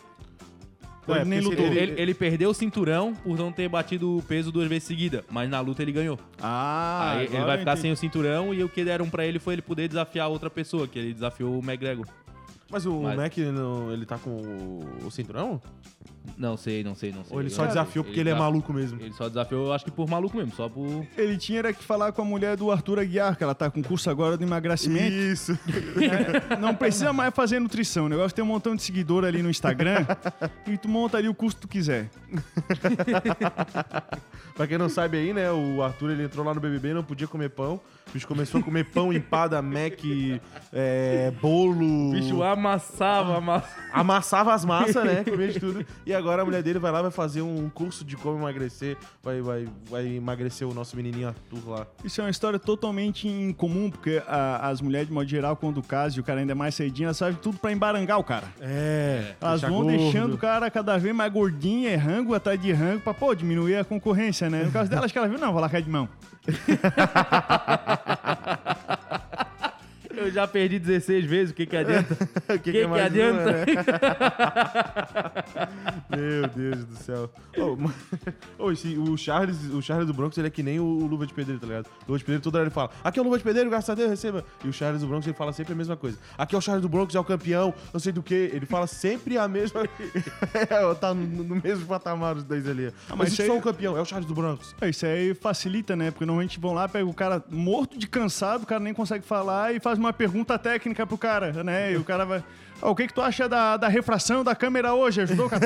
[SPEAKER 2] É,
[SPEAKER 4] ele nem lutou.
[SPEAKER 2] se
[SPEAKER 3] Ele, ele perdeu o cinturão por não ter batido o peso duas vezes seguida, mas na luta ele ganhou.
[SPEAKER 4] Ah,
[SPEAKER 3] Aí ele vai ficar
[SPEAKER 4] entendi.
[SPEAKER 3] sem o cinturão e o que deram pra ele foi ele poder desafiar outra pessoa, que ele desafiou o McGregor.
[SPEAKER 2] Mas o
[SPEAKER 3] Mas-
[SPEAKER 2] Mac, ele, ele tá com o cinturão?
[SPEAKER 3] Não sei, não sei, não sei.
[SPEAKER 2] Ou ele só desafiou porque ele, é maluco mesmo?
[SPEAKER 3] Ele só desafiou, eu acho que por maluco mesmo, só por.
[SPEAKER 4] Ele tinha era que falar com a mulher do Arthur Aguiar, que ela tá com curso agora de emagrecimento.
[SPEAKER 2] Isso.
[SPEAKER 4] É, não precisa mais fazer nutrição. O negócio tem um montão de seguidor ali no Instagram e tu monta ali o curso que tu quiser.
[SPEAKER 2] pra quem não sabe aí, né, o Arthur ele entrou lá no BBB, não podia comer pão. O bicho começou a comer pão empada, Mac, é, bolo.
[SPEAKER 3] O bicho amassava, amassava.
[SPEAKER 2] Amassava as massas, né? Comia de tudo. E agora a mulher dele vai lá, vai fazer um curso de como emagrecer, vai, vai, vai emagrecer o nosso menininho Arthur lá.
[SPEAKER 4] Isso é uma história totalmente incomum, porque a- as mulheres, de modo geral, quando casam e o cara ainda é mais cedinho, elas fazem tudo pra embarangar o cara.
[SPEAKER 2] É.
[SPEAKER 4] Elas vão
[SPEAKER 2] gordo.
[SPEAKER 4] deixando o cara cada vez mais gordinho, é rango atrás de rango, pra, pô, diminuir a concorrência, né? No caso dela, acho que ela viu, não, vou largar de mão.
[SPEAKER 3] Eu já perdi 16 vezes, o que que adianta?
[SPEAKER 2] O
[SPEAKER 3] O que, que,
[SPEAKER 2] mais
[SPEAKER 3] adianta?
[SPEAKER 2] uma, né? Meu Deus do céu. Ô, mas- ô, esse- o, Charles, o Charles do Bronx, ele é que nem o, o Luva de Pedreiro, tá ligado? Luva de Pedreiro, toda hora ele fala, aqui é o Luva de Pedreiro, graças a Deus, receba. E o Charles do Bronx, ele fala sempre a mesma coisa. Aqui é o Charles do Bronx, é o campeão, não sei do que. Ele fala sempre a mesma... é, tá no, no mesmo patamar os dois ali.
[SPEAKER 4] mas
[SPEAKER 2] mas
[SPEAKER 4] isso
[SPEAKER 2] é o campeão, é o Charles do Bronx.
[SPEAKER 4] É, Isso aí facilita, né? Porque normalmente vão lá, pega o cara morto de cansado, o cara nem consegue falar e faz uma pergunta técnica pro cara, né? E o cara vai. "Ah, o que, que tu acha da, da refração da câmera hoje? Ajudou o cara?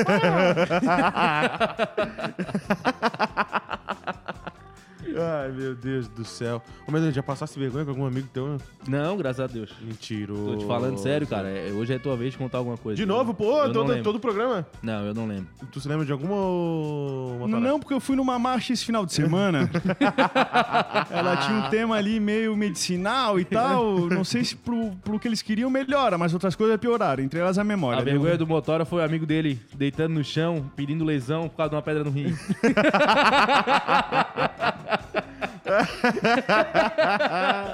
[SPEAKER 2] Ai, meu Deus do céu. Ô, Medonho, já passasse vergonha com algum amigo teu? né?
[SPEAKER 3] Não, graças a Deus.
[SPEAKER 2] Mentiroso.
[SPEAKER 3] Tô te falando sério, cara. é- Hoje é tua vez de contar alguma coisa.
[SPEAKER 2] De novo, pô,
[SPEAKER 3] Eu não
[SPEAKER 2] todo,
[SPEAKER 3] lembro.
[SPEAKER 2] todo o programa?
[SPEAKER 3] Não, eu não lembro.
[SPEAKER 2] Tu se lembra de alguma. Motora?
[SPEAKER 4] Não, porque eu fui numa marcha esse final de semana. Ela tinha um tema ali meio medicinal e tal. Não sei se pro, pro que eles queriam melhora, mas outras coisas pioraram. Entre elas a memória.
[SPEAKER 3] A
[SPEAKER 4] né?
[SPEAKER 3] vergonha do Motora foi o amigo dele deitando no chão, pedindo lesão por causa de uma pedra no rim.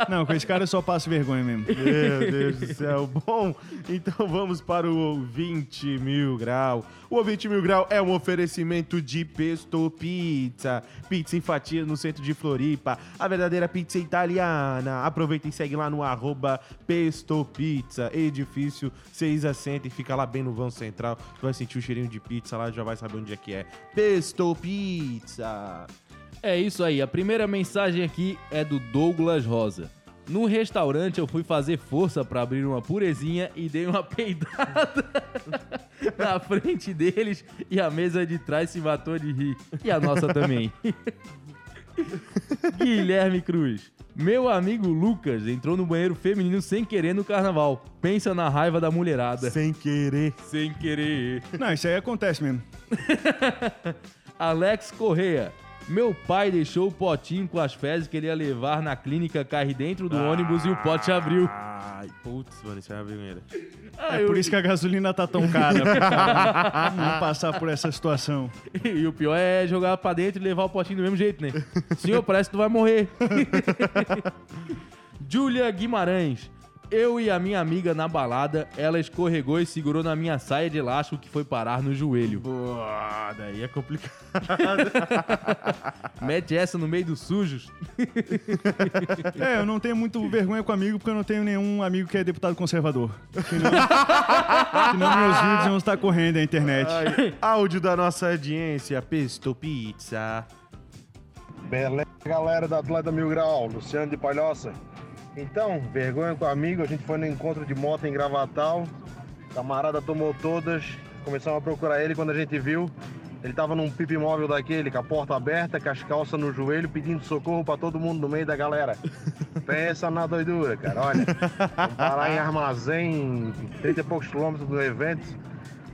[SPEAKER 4] Não, com esse cara eu só passo vergonha mesmo.
[SPEAKER 2] Meu Deus do céu. Bom, então vamos para o 20 mil grau. O 20 mil grau é um oferecimento de Pesto Pizza. Pizza em fatia no centro de Floripa. A verdadeira pizza italiana. Aproveita e segue lá no arroba Pesto Pizza. Edifício 6 a 100 e fica lá bem no vão central. Tu vai sentir o cheirinho de pizza lá, já vai saber onde é que é. Pesto Pizza.
[SPEAKER 3] É isso aí. A primeira mensagem aqui é do Douglas Rosa. No restaurante eu fui fazer força pra abrir uma purezinha e dei uma peidada na frente deles e a mesa de trás se matou de rir. E a nossa também. Guilherme Cruz. Meu amigo Lucas entrou no banheiro feminino sem querer no carnaval. Pensa na raiva da mulherada.
[SPEAKER 2] Sem querer.
[SPEAKER 3] Sem querer.
[SPEAKER 4] Não, isso aí acontece mesmo.
[SPEAKER 3] Alex Correia. Meu pai deixou o potinho com as fezes que ele ia levar na clínica cair dentro do ônibus e o pote abriu.
[SPEAKER 2] Ai, putz, mano, isso é uma vergonha.
[SPEAKER 4] É por isso que a gasolina tá tão cara. Não passar por essa situação.
[SPEAKER 3] E o pior é jogar pra dentro e levar o potinho do mesmo jeito, né? Senhor, parece que tu vai morrer. Júlia Guimarães. Eu e a minha amiga na balada, ela escorregou e segurou na minha saia de elástico que foi parar no joelho.
[SPEAKER 2] Boa, daí é complicado.
[SPEAKER 3] Mete essa no meio dos sujos.
[SPEAKER 4] É, eu não tenho muito vergonha com amigo porque eu não tenho nenhum amigo que é deputado conservador. Senão, senão meus vídeos vão estar correndo na internet.
[SPEAKER 2] Ai, áudio da nossa audiência, Pesto Pizza.
[SPEAKER 5] Beleza, galera da Atleta Mil Grau, Luciano de Palhoça. Então, vergonha com o amigo, a gente foi no encontro de moto em Gravatal. Camarada tomou todas, começamos a procurar ele quando a gente viu. Ele tava num pipe móvel daquele, com a porta aberta, com as calças no joelho, pedindo socorro pra todo mundo no meio da galera. Pensa na doidura, cara. Olha, parar em armazém, 30 e poucos quilômetros do evento,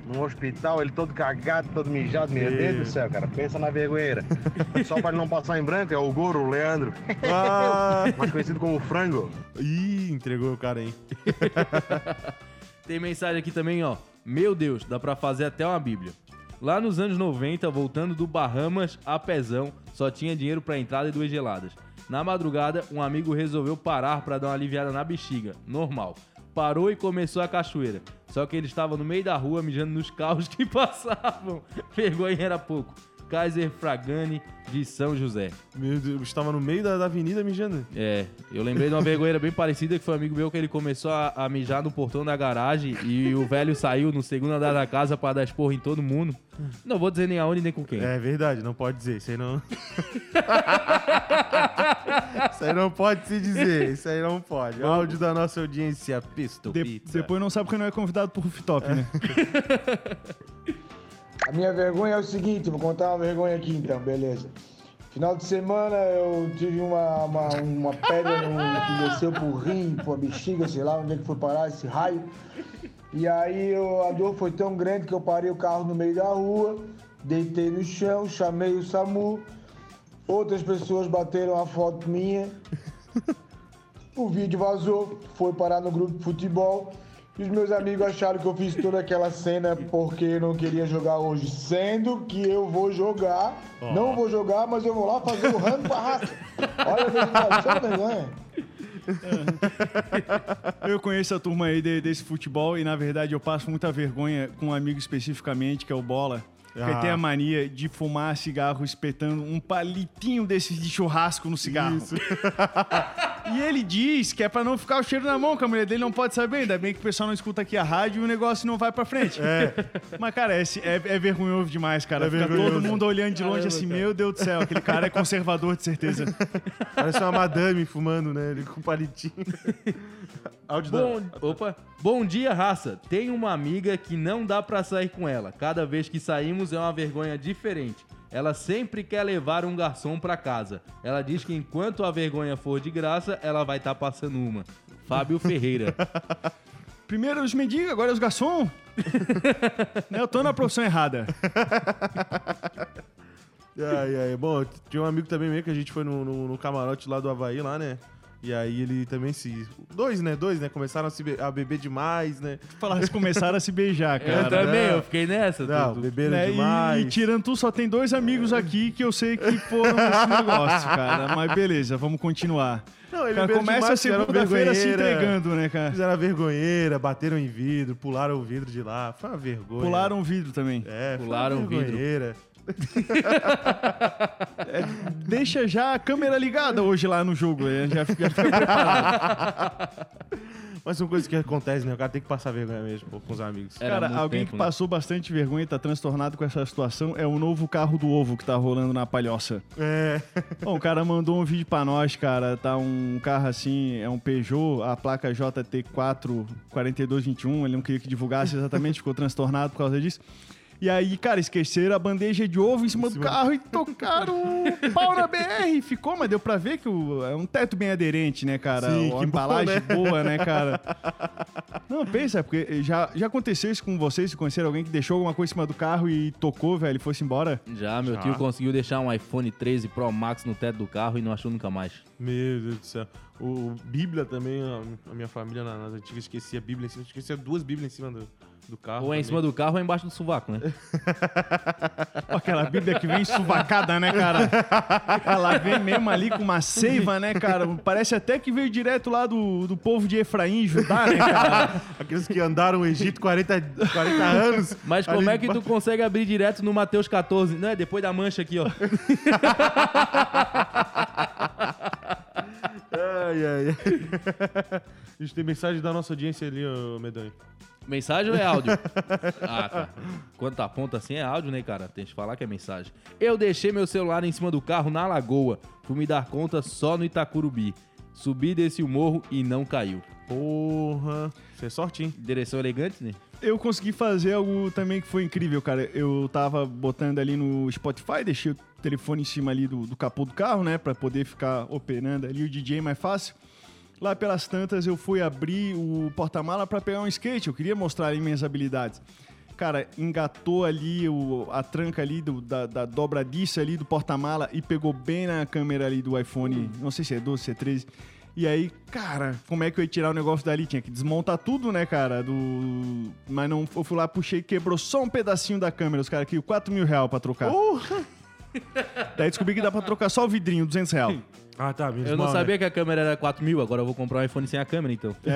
[SPEAKER 5] num hospital, ele todo cagado, todo mijado. Meu Deus do céu, cara. Pensa na vergonheira. Só pra ele não passar em branco, é o Goro, o Leandro.
[SPEAKER 2] Ah,
[SPEAKER 5] mais conhecido como Frango.
[SPEAKER 2] ih, entregou o cara aí.
[SPEAKER 3] Tem mensagem aqui também, ó. Meu Deus, dá pra fazer até uma bíblia. Lá nos anos 90, voltando do Bahamas a Pezão, só tinha dinheiro pra entrada e duas geladas. Na madrugada, um amigo resolveu parar pra dar uma aliviada na bexiga. Normal. Parou e começou a cachoeira. Só que ele estava no meio da rua mijando nos carros que passavam. Vergonha era pouco. Kaiser Fragani de São José.
[SPEAKER 2] Meu Deus, estava no meio da, da avenida mijando.
[SPEAKER 3] É, eu lembrei de uma vergonha bem parecida que foi um amigo meu que ele começou a, a mijar no portão da garagem e o velho saiu no segundo andar da casa pra dar esporro em todo mundo. Não vou dizer nem aonde nem com quem.
[SPEAKER 2] É verdade, não pode dizer. Isso aí não. isso aí não pode se dizer. Isso aí não pode. Áudio da nossa audiência, Pesto
[SPEAKER 4] De-
[SPEAKER 2] Pizza.
[SPEAKER 4] depois não sabe porque não é convidado pro rooftop, né?
[SPEAKER 7] A minha vergonha é o seguinte, vou contar uma vergonha aqui então, beleza. Final de semana eu tive uma, uma, uma pedra no, que desceu pro rim, pra bexiga, sei lá onde é que foi parar esse raio. E aí eu- a dor foi tão grande que eu parei o carro no meio da rua, deitei no chão, chamei o SAMU. Outras pessoas bateram a foto minha. O vídeo vazou, foi parar no grupo de futebol. E os meus amigos acharam que eu fiz toda aquela cena porque eu não queria jogar hoje. Sendo que eu vou jogar. Não vou jogar, mas eu vou lá fazer o rango raça. Olha a vergonha, só vergonha.
[SPEAKER 4] Eu conheço a turma aí de- desse futebol e, na verdade, eu passo muita vergonha com um amigo especificamente, que é o Bola.
[SPEAKER 2] Ah.
[SPEAKER 4] tem a mania de fumar cigarro espetando um palitinho desses de churrasco no cigarro. E ele diz que é pra não ficar o cheiro na mão, que a mulher dele não pode saber. Ainda bem que o pessoal não escuta aqui a rádio e o negócio não vai pra frente. Mas, cara, é, é- é vergonhoso demais, cara.
[SPEAKER 2] É
[SPEAKER 4] Fica
[SPEAKER 2] vergonhoso.
[SPEAKER 4] todo mundo olhando de longe
[SPEAKER 3] Caramba,
[SPEAKER 4] assim,
[SPEAKER 3] cara.
[SPEAKER 4] meu Deus do céu, aquele cara é conservador de certeza.
[SPEAKER 2] Parece uma madame fumando, né? Ele com palitinho.
[SPEAKER 3] Bom, opa. Bom dia, raça. Tenho uma amiga que não dá pra sair com ela. Cada vez que saímos é uma vergonha diferente. Ela sempre quer levar um garçom pra casa. Ela diz que enquanto a vergonha for de graça, ela vai estar passando uma. Fábio Ferreira.
[SPEAKER 4] Primeiro os mendigos, agora os garçom. Né, eu tô na profissão errada.
[SPEAKER 2] Ai, ai. Bom, tinha um amigo também meio que a gente foi no, no- no camarote lá do Havaí, lá, né? E aí ele também se. Dois, né? Dois, né? Começaram a, se be- a beber demais, né?
[SPEAKER 4] Falar, eles começaram a se beijar,
[SPEAKER 3] Eu
[SPEAKER 4] cara.
[SPEAKER 3] também,
[SPEAKER 2] né?
[SPEAKER 3] eu fiquei nessa.
[SPEAKER 2] Não, beberam
[SPEAKER 4] Né, e-
[SPEAKER 2] demais.
[SPEAKER 4] E, tirando tu, só tem dois amigos aqui que eu sei que foram nesse negócio, cara. Mas beleza, vamos continuar.
[SPEAKER 2] Não, ele
[SPEAKER 4] Cara, começa a
[SPEAKER 2] demais, fizeram
[SPEAKER 4] segunda-feira se entregando, né, cara?
[SPEAKER 2] Fizeram a vergonheira, bateram em vidro, pularam o vidro de lá. Foi uma vergonha.
[SPEAKER 4] Pularam o vidro também.
[SPEAKER 2] É, foi
[SPEAKER 3] Pularam
[SPEAKER 2] uma
[SPEAKER 3] o vidro.
[SPEAKER 2] Vergonheira.
[SPEAKER 4] Deixa já a câmera ligada hoje lá no jogo, né? já, já fica preparado.
[SPEAKER 2] Mas são coisas que acontecem, né? O cara tem que passar vergonha mesmo, pô, com os amigos.
[SPEAKER 3] Era
[SPEAKER 4] Cara, alguém
[SPEAKER 3] tempo,
[SPEAKER 4] que
[SPEAKER 3] né?
[SPEAKER 4] passou bastante vergonha e tá transtornado com essa situação é o novo carro do ovo que tá rolando na palhoça.
[SPEAKER 2] É.
[SPEAKER 4] Bom, o cara mandou um vídeo pra nós, cara. Tá um carro assim, é um Peugeot, a placa JT4 4221. Ele não queria que divulgasse exatamente, ficou transtornado por causa disso. E aí, cara, esqueceram a bandeja de ovo em cima do carro e tocaram o pau na BR. Ficou, mas deu pra ver que o- é um teto bem aderente, né, cara?
[SPEAKER 2] Sim, que bom,
[SPEAKER 4] embalagem
[SPEAKER 2] né?
[SPEAKER 4] boa, né, cara? Não, pensa, porque já, já aconteceu isso com vocês? Se conheceram alguém que deixou alguma coisa em cima do carro e tocou, velho, e foi-se embora?
[SPEAKER 3] Já, meu tio conseguiu deixar um iPhone 13 Pro Max no teto do carro e não achou nunca mais.
[SPEAKER 2] Meu Deus do céu. O Bíblia também, a, a minha família na- nas antigas esquecia a Bíblia em cima. Esquecia duas Bíblias em cima do, do carro.
[SPEAKER 3] Ou é em cima do carro ou é embaixo do sovaco, né?
[SPEAKER 4] Aquela Bíblia que vem suvacada, né, cara? Ela vem mesmo ali com uma seiva, né, cara? Parece até que veio direto lá do, do povo de Efraim, Judá, né, cara?
[SPEAKER 2] Aqueles que andaram o Egito 40, 40 anos.
[SPEAKER 3] Mas como é que tu consegue abrir direto no Mateus 14? Não, é depois da mancha aqui, ó.
[SPEAKER 2] Ai, ai, ai. A gente tem mensagem da nossa audiência ali, ô Medonho.
[SPEAKER 3] Mensagem ou é áudio? Ah, cara. Quando tá ponto assim é áudio, né, cara? Tem que falar que é mensagem. Eu deixei meu celular em cima do carro na lagoa. Fui me dar conta só no Itacurubi. Subi desse o morro e não caiu.
[SPEAKER 2] Porra. Isso é sorte, hein?
[SPEAKER 3] Direção elegante, né?
[SPEAKER 4] Eu consegui fazer algo também que foi incrível, cara. Eu tava botando ali no Spotify, deixei o telefone em cima ali do, do capô do carro, né? Pra poder ficar operando ali o DJ mais fácil. Lá pelas tantas eu fui abrir o porta-mala pra pegar um skate. Eu queria mostrar ali minhas habilidades. Cara, engatou ali o- a tranca ali do- da, da dobradiça ali do porta-mala e pegou bem na câmera ali do iPhone, não sei se é 12, se é 13. E aí, cara, como é que eu ia tirar o negócio dali? Tinha que desmontar tudo, né, cara? Do... Mas não, eu fui lá, puxei, quebrou só um pedacinho da câmera. Os caras queriam 4 mil reais pra trocar. Daí descobri que dá pra trocar só o vidrinho, 200 reais.
[SPEAKER 2] Ah, tá. menos
[SPEAKER 3] Eu não
[SPEAKER 2] mal, né?
[SPEAKER 3] sabia que a câmera era 4 mil, agora eu vou comprar um iPhone sem a câmera, então.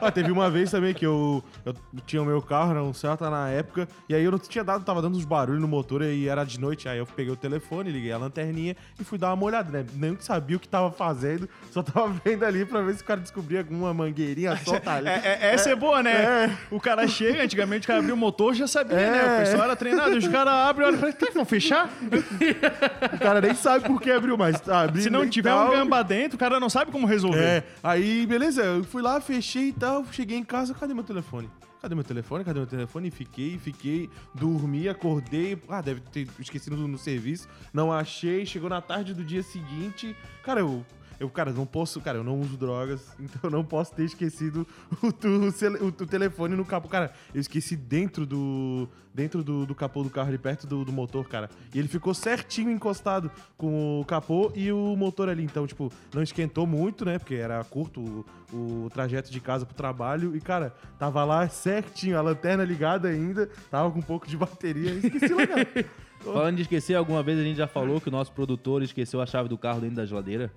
[SPEAKER 2] Ah, teve uma vez também que eu, eu tinha o meu carro, era um Celta na época, e aí eu não tinha dado, tava dando uns barulhos no motor e era de noite. Aí eu peguei o telefone, liguei a lanterninha e fui dar uma olhada, né? Nem que sabia o que tava fazendo, só tava vendo ali pra ver se o cara descobria alguma mangueirinha solta ali.
[SPEAKER 4] É, é- essa é boa, né? O cara chega, antigamente o cara abriu o motor, já sabia, né? O
[SPEAKER 2] É.
[SPEAKER 4] pessoal era treinado. Os caras abrem e olham e falam, "Tá, vão fechar?
[SPEAKER 2] O cara nem sabe por que abriu, mas
[SPEAKER 4] Se não
[SPEAKER 2] e
[SPEAKER 4] tiver
[SPEAKER 2] tal.
[SPEAKER 4] um gamba dentro, o cara não sabe como resolver.
[SPEAKER 2] É, aí beleza, eu fui lá, fechei e tal, cheguei em casa, cadê meu telefone? Cadê meu telefone? Cadê meu telefone? E fiquei, fiquei, dormi, acordei. Ah, deve ter esquecido no, no serviço. Não achei. Chegou na tarde do dia seguinte. Cara, eu, Eu, cara, não posso, cara, eu não uso drogas, então eu não posso ter esquecido o, o o- o telefone no capô. Cara, eu esqueci dentro do dentro do, do capô do carro ali perto do, do motor, cara. E ele ficou certinho encostado com o capô e o motor ali. Então, tipo, não esquentou muito, né? Porque era curto o, o trajeto de casa pro trabalho. E, cara, tava lá certinho, a lanterna ligada ainda, tava com um pouco de bateria. Esqueci lá, cara.
[SPEAKER 3] Falando de esquecer, alguma vez a gente já falou que o nosso produtor esqueceu a chave do carro dentro da geladeira.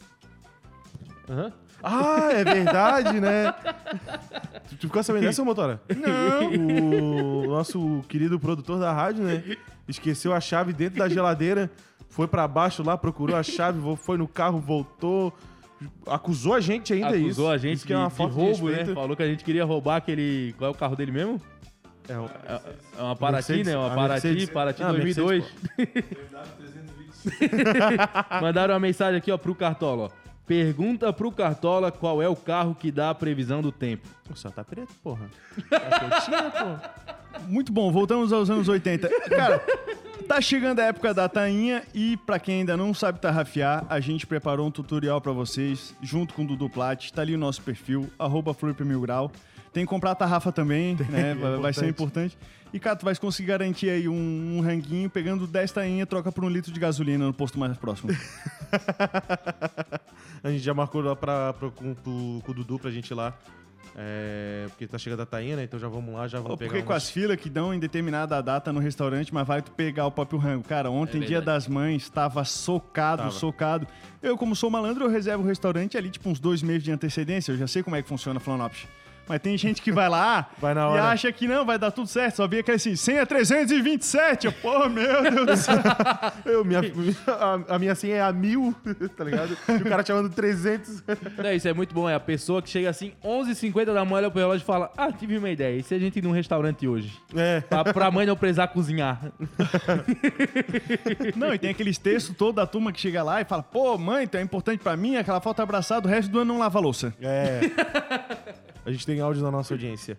[SPEAKER 2] Ah, é verdade, né? Tu, tu ficou sabendo dessa, motora? Não. O nosso querido produtor da rádio, né? Esqueceu a chave dentro da geladeira, foi pra baixo lá, procurou a chave, foi no carro, voltou. Acusou a gente ainda
[SPEAKER 3] Acusou
[SPEAKER 2] isso.
[SPEAKER 3] a gente
[SPEAKER 2] que é uma
[SPEAKER 3] de, de
[SPEAKER 2] falta de
[SPEAKER 3] roubo, né?
[SPEAKER 2] respeito.
[SPEAKER 3] Falou que a gente queria roubar aquele... Qual é o carro dele mesmo?
[SPEAKER 2] É, um-
[SPEAKER 3] É, é uma Paraty,
[SPEAKER 2] Mercedes.
[SPEAKER 3] né? Uma Paraty,
[SPEAKER 2] Mercedes.
[SPEAKER 3] Paraty
[SPEAKER 2] Ah,
[SPEAKER 3] 2002. Mandaram uma mensagem aqui, ó, pro Cartola, ó. Pergunta pro Cartola qual é o carro que dá a previsão do tempo.
[SPEAKER 2] O céu tá preto, porra. Tá quentinho, porra.
[SPEAKER 4] Muito bom, voltamos aos anos 80. Cara, tá chegando a época da tainha e pra quem ainda não sabe tarrafiar, a gente preparou um tutorial pra vocês, junto com o Dudu Plat, tá ali o nosso perfil, arroba Mil Grau. Tem que comprar a tarrafa também, né? Vai, vai ser importante. E, cara, tu vai conseguir garantir aí um, um ranguinho, pegando 10 tainhas, troca por um litro de gasolina no posto mais próximo.
[SPEAKER 2] A gente já marcou lá pra, pra, com, pro- com o Dudu pra gente ir lá. É, porque tá chegando a tainha, né? Então já vamos lá, já vamos
[SPEAKER 4] Ou
[SPEAKER 2] pegar
[SPEAKER 4] porque com
[SPEAKER 2] umas-
[SPEAKER 4] as filas que dão em determinada data no restaurante, mas vai tu pegar o próprio rango. Cara, ontem,
[SPEAKER 3] É
[SPEAKER 4] dia das mães, tava socado,
[SPEAKER 2] Tava.
[SPEAKER 4] socado. Eu, como sou malandro, eu reservo o restaurante ali, tipo, uns dois meses de antecedência. Eu já sei como é que funciona a Florianópolis. Mas tem gente que vai lá
[SPEAKER 2] Vai na
[SPEAKER 4] e
[SPEAKER 2] hora.
[SPEAKER 4] acha que não, vai dar tudo certo. Só via aquele assim, senha 327. Eu, Pô, meu Deus do céu.
[SPEAKER 2] Eu, minha, a, a minha senha é a mil, tá ligado? E o cara te chamando 300.
[SPEAKER 3] Não, isso é muito bom. É a pessoa que chega assim, 11h50 da manhã, olha pro relógio e fala: Ah, tive uma ideia. E se a gente ir num restaurante hoje?
[SPEAKER 2] É.
[SPEAKER 3] Pra, pra mãe não precisar cozinhar.
[SPEAKER 4] Não, e tem aqueles textos todo da turma que chega lá e fala, pô, mãe, tu é importante pra mim, aquela falta abraçada, o resto do ano não lava a louça.
[SPEAKER 2] É. A gente tem áudio na nossa audiência.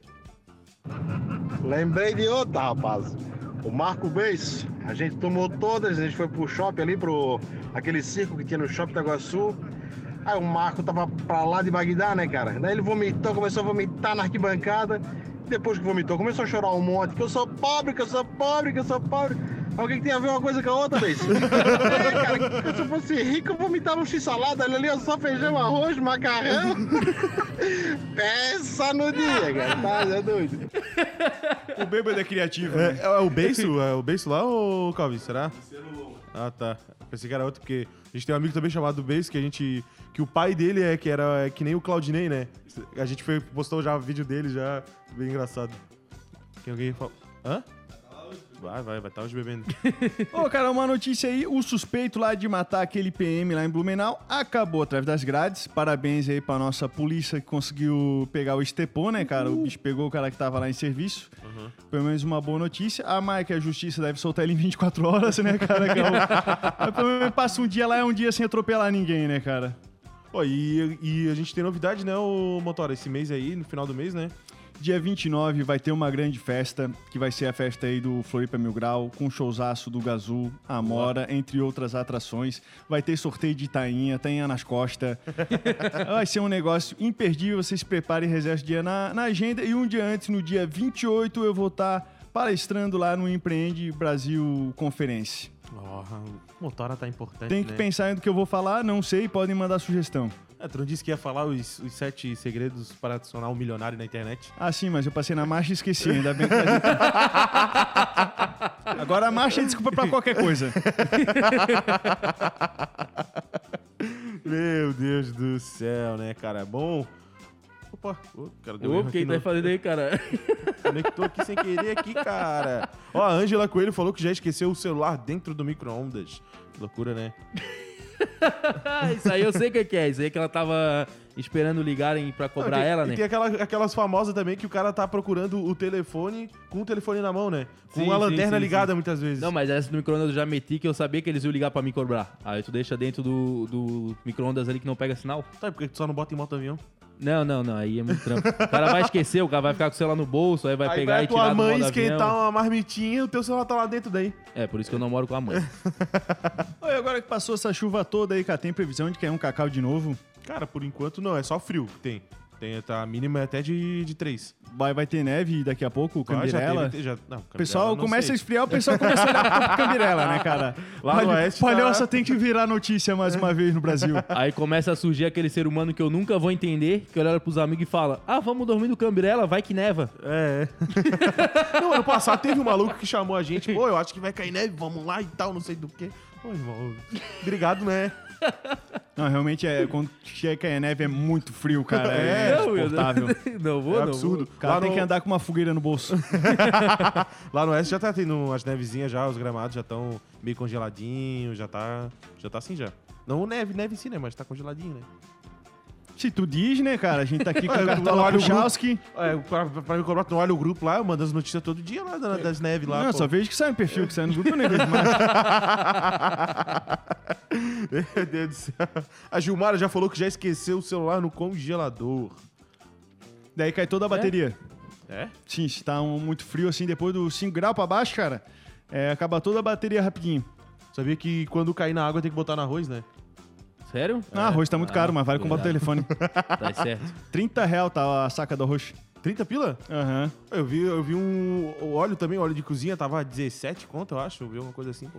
[SPEAKER 5] Lembrei de outra, rapaz. O Marco Beis, a gente tomou todas, a gente foi pro shopping ali, pro aquele circo que tinha no shopping da Iguaçu. Aí o Marco tava pra lá de Bagdá, né, cara? Daí ele vomitou, começou a vomitar na arquibancada. Depois que vomitou, começou a chorar um monte, que eu sou pobre, que eu sou pobre, que eu sou pobre. Que, que tem a ver uma coisa com a outra, Beis? é, cara, se eu fosse rico, eu vomitava um x-salada, olha ali, ó, só feijão, arroz, macarrão. Peça no dia, cara. Tá, é doido.
[SPEAKER 4] O bêbado é criativo, né?
[SPEAKER 2] É, é o beiço? É o beiço lá ou Calvin? Será? Ah, tá. Pensei que era outro, porque a gente tem um amigo também chamado Beiço, que a gente. Que o pai dele é que era é que nem o Claudinei, né? A gente foi, postou já vídeo dele já. Bem engraçado. Tem alguém fala. Hã? Vai, vai, vai estar hoje bebendo.
[SPEAKER 4] Ô, cara, uma notícia aí, o suspeito lá de matar aquele PM lá em Blumenau acabou através das grades. Parabéns aí pra nossa polícia que conseguiu pegar o Estepô, né, cara? O bicho pegou o cara que tava lá em serviço. Pelo menos uma boa notícia. A mais que a justiça deve soltar ele em 24 horas, né, cara? É Mas pelo menos passa um dia lá, é um dia sem atropelar ninguém, né, cara?
[SPEAKER 2] Ó, e, e a gente tem novidade, né, o Motora? Esse mês aí, no final do mês, né?
[SPEAKER 4] Dia 29 vai ter uma grande festa, que vai ser a festa aí do Floripa Mil Grau, com showzaço do Gazul, Amora, entre outras atrações. Vai ter sorteio de tainha, tainha nas costas. vai ser um negócio imperdível, você se prepare e reserve o dia na, na agenda. E um dia antes, no dia 28, eu vou estar palestrando lá no Empreende Brasil Conferência.
[SPEAKER 2] Ó, o Motora tá importante,
[SPEAKER 4] Tem que
[SPEAKER 2] né?
[SPEAKER 4] pensar no que eu vou falar, não sei, podem mandar sugestão.
[SPEAKER 2] É, tu não disse que ia falar os, os sete segredos para adicionar um milionário na internet?
[SPEAKER 4] Ah, sim, mas eu passei na marcha e esqueci, ainda bem que faz tempo. Agora a marcha é desculpa pra qualquer coisa.
[SPEAKER 2] Meu Deus do céu, né, cara? Bom. Opa, o cara deu erro
[SPEAKER 3] quem tá
[SPEAKER 2] no...
[SPEAKER 3] fazendo aí, cara?
[SPEAKER 2] Conectou aqui sem querer aqui, cara. Ó, a Ângela Coelho falou que já esqueceu o celular dentro do micro-ondas. Loucura, né?
[SPEAKER 3] Isso aí eu sei o que é. Isso aí que ela tava esperando ligarem pra cobrar
[SPEAKER 2] Ah, tem-
[SPEAKER 3] ela,
[SPEAKER 2] e
[SPEAKER 3] né?
[SPEAKER 2] tem aquela- aquelas famosas também que o cara tá procurando o telefone com o telefone na mão, né? Com
[SPEAKER 3] Sim,
[SPEAKER 2] a lanterna
[SPEAKER 3] sim,
[SPEAKER 2] ligada
[SPEAKER 3] sim.
[SPEAKER 2] muitas vezes.
[SPEAKER 3] Não, mas essa do micro-ondas eu já meti que eu sabia que eles iam ligar pra me cobrar. Aí tu deixa dentro do, do micro-ondas ali que não pega sinal.
[SPEAKER 2] Sabe por que tu só não bota em moto avião?
[SPEAKER 3] Não, não, não. Aí é muito trampo. O cara vai esquecer, o cara vai ficar com o celular no bolso, aí vai
[SPEAKER 2] Aí
[SPEAKER 3] pegar
[SPEAKER 2] vai
[SPEAKER 3] e
[SPEAKER 2] a tua
[SPEAKER 3] tirar do
[SPEAKER 2] mãe
[SPEAKER 3] modo
[SPEAKER 2] esquentar
[SPEAKER 3] avião.
[SPEAKER 2] uma marmitinha e o teu celular tá lá dentro daí.
[SPEAKER 3] É, por isso que eu não moro com a mãe.
[SPEAKER 4] Oi, agora que passou essa chuva toda aí, cara, tem previsão de cair um cacau de novo?
[SPEAKER 2] Cara, por enquanto não, é só frio que tem. Tem tá, a mínima é até de, de 3.
[SPEAKER 4] Vai, vai ter neve daqui a pouco, Cambirela.
[SPEAKER 2] já teve, já, não,
[SPEAKER 4] O pessoal
[SPEAKER 2] não
[SPEAKER 4] começa
[SPEAKER 2] sei.
[SPEAKER 4] a esfriar, o pessoal começa a olhar pro Cambirela, né, cara?
[SPEAKER 2] Lá no
[SPEAKER 4] Palho-
[SPEAKER 2] oeste
[SPEAKER 4] Palhoça
[SPEAKER 2] tá-
[SPEAKER 4] tem que virar notícia mais uma vez no Brasil.
[SPEAKER 3] Aí começa a surgir aquele ser humano que eu nunca vou entender, que olha pros amigos e fala: Ah, vamos dormir no Cambirela, vai que neva.
[SPEAKER 2] É. não, ano passado teve um maluco que chamou a gente, pô, eu acho que vai cair neve, vamos lá e tal, não sei do que. Pô, irmão, obrigado, né?
[SPEAKER 4] Não, realmente, é, quando chega a neve é muito frio, cara.
[SPEAKER 2] É,
[SPEAKER 4] É, insuportável.
[SPEAKER 3] Não vou,
[SPEAKER 2] É
[SPEAKER 3] não.
[SPEAKER 2] absurdo.
[SPEAKER 3] vou.
[SPEAKER 4] O cara
[SPEAKER 2] Lá
[SPEAKER 4] tem
[SPEAKER 2] no-
[SPEAKER 4] que andar com uma fogueira no bolso.
[SPEAKER 2] Lá no oeste já tá tendo as nevezinhas já, os gramados já estão meio congeladinhos, já tá, já tá assim já. Não neve, neve sim, né? Mas tá congeladinho, né?
[SPEAKER 4] Se tu diz, né, cara? A gente tá aqui com
[SPEAKER 2] É,
[SPEAKER 4] o
[SPEAKER 2] tu
[SPEAKER 4] Cartola
[SPEAKER 2] olha o
[SPEAKER 4] Puchalski.
[SPEAKER 2] É, pra, pra mim, quando eu olho o grupo lá, eu mando as notícias todo dia lá da- das neves lá.
[SPEAKER 4] Não,
[SPEAKER 2] pô.
[SPEAKER 4] só vejo que sai no perfil, que sai no grupo, eu nem vejo mais.
[SPEAKER 2] Meu Deus do céu. A Gilmara já falou que já esqueceu o celular no congelador.
[SPEAKER 4] Daí cai toda a bateria.
[SPEAKER 2] É?
[SPEAKER 4] Sim, se tá um- muito frio assim, depois dos 5 graus pra baixo, cara, é, acaba toda a bateria rapidinho.
[SPEAKER 2] Sabia que quando cair na água tem que botar no arroz, né?
[SPEAKER 3] Sério?
[SPEAKER 4] Ah, arroz tá muito caro, mas vale comprar o telefone.
[SPEAKER 3] Tá certo.
[SPEAKER 4] 30 real tá a saca do arroz.
[SPEAKER 2] 30 pila?
[SPEAKER 4] Aham.
[SPEAKER 2] Eu vi, eu vi um o óleo também, óleo de cozinha, tava 17 conto, eu acho. Eu vi uma coisa assim, pô.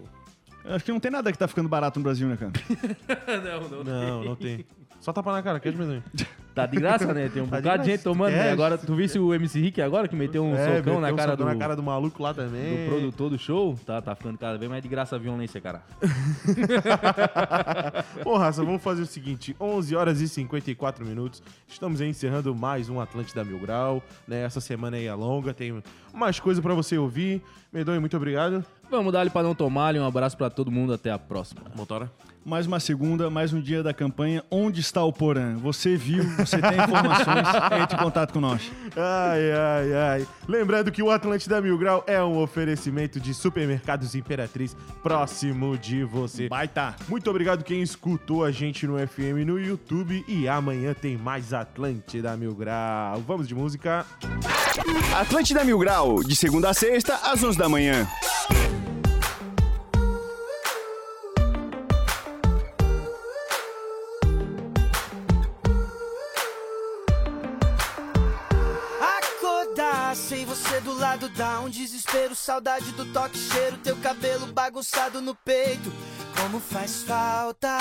[SPEAKER 4] Eu Acho que não tem nada que tá ficando barato no Brasil, né, cara?
[SPEAKER 3] não, não,
[SPEAKER 2] Não, não tem. Só tapa na cara, queijo mesmo.
[SPEAKER 3] Tá de graça, né? Tem um
[SPEAKER 2] Tá de
[SPEAKER 3] bocado de gente tomando.
[SPEAKER 2] É,
[SPEAKER 3] né? Agora, tu visse o MC Rick agora, que meteu um socão
[SPEAKER 2] meteu
[SPEAKER 3] na
[SPEAKER 2] um
[SPEAKER 3] cara
[SPEAKER 2] socão
[SPEAKER 3] do,
[SPEAKER 2] na cara do maluco lá também.
[SPEAKER 3] do produtor do show. Tá, tá ficando cada vez mais de graça a violência, cara.
[SPEAKER 2] Bom, raça, vamos fazer o seguinte: 11 horas e 54 minutos. Estamos aí encerrando mais um Atlântida Mil Grau. Né? Essa semana aí é longa, tem mais coisa pra você ouvir. Medonho, muito obrigado.
[SPEAKER 3] Vamos dar ali pra não tomar Um abraço pra todo mundo. Até a próxima.
[SPEAKER 2] Motora.
[SPEAKER 4] Mais uma segunda, mais um dia da campanha. Onde está o Porã? Você viu, você tem informações, entre em contato com nós.
[SPEAKER 2] Ai, ai, ai. Lembrando que o Atlântida Mil Grau é um oferecimento de supermercados Imperatriz próximo de você.
[SPEAKER 4] Baita!
[SPEAKER 2] Muito obrigado quem escutou a gente no FM no YouTube e amanhã tem mais Atlântida Mil Grau. Vamos de música.
[SPEAKER 1] Atlântida Mil Grau, de segunda a sexta, às 11 da manhã.
[SPEAKER 8] Dá um desespero, saudade do toque, cheiro, teu cabelo bagunçado no peito. Como faz falta,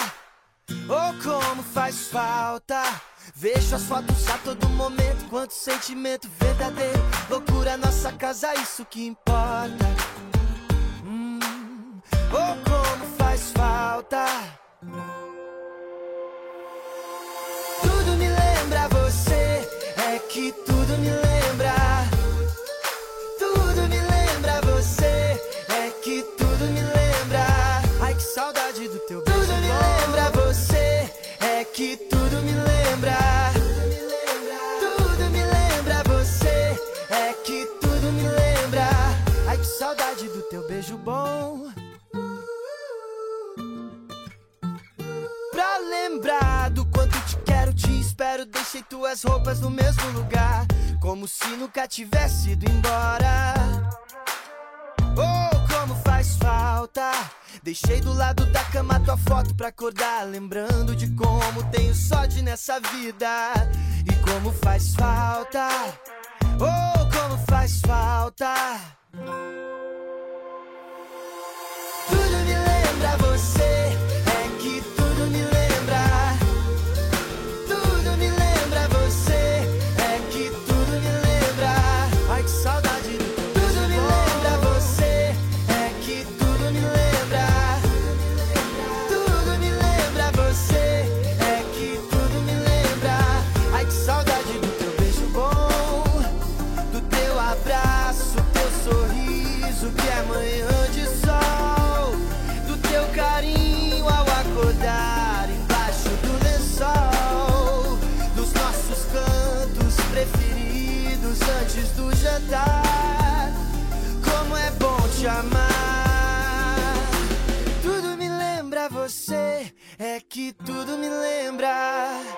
[SPEAKER 8] oh como faz falta. Vejo as fotos a todo momento, quanto sentimento verdadeiro. Loucura, nossa casa, isso que importa. Hum, oh como faz falta. Lembrar do quanto te quero, te espero. Deixei tuas roupas no mesmo lugar, como se nunca tivesse ido embora. Oh, como faz falta. Deixei do lado da cama tua foto pra acordar, lembrando de como tenho sorte nessa vida e como faz falta. Oh, como faz falta. Tudo me lembra você, que tudo me lembra.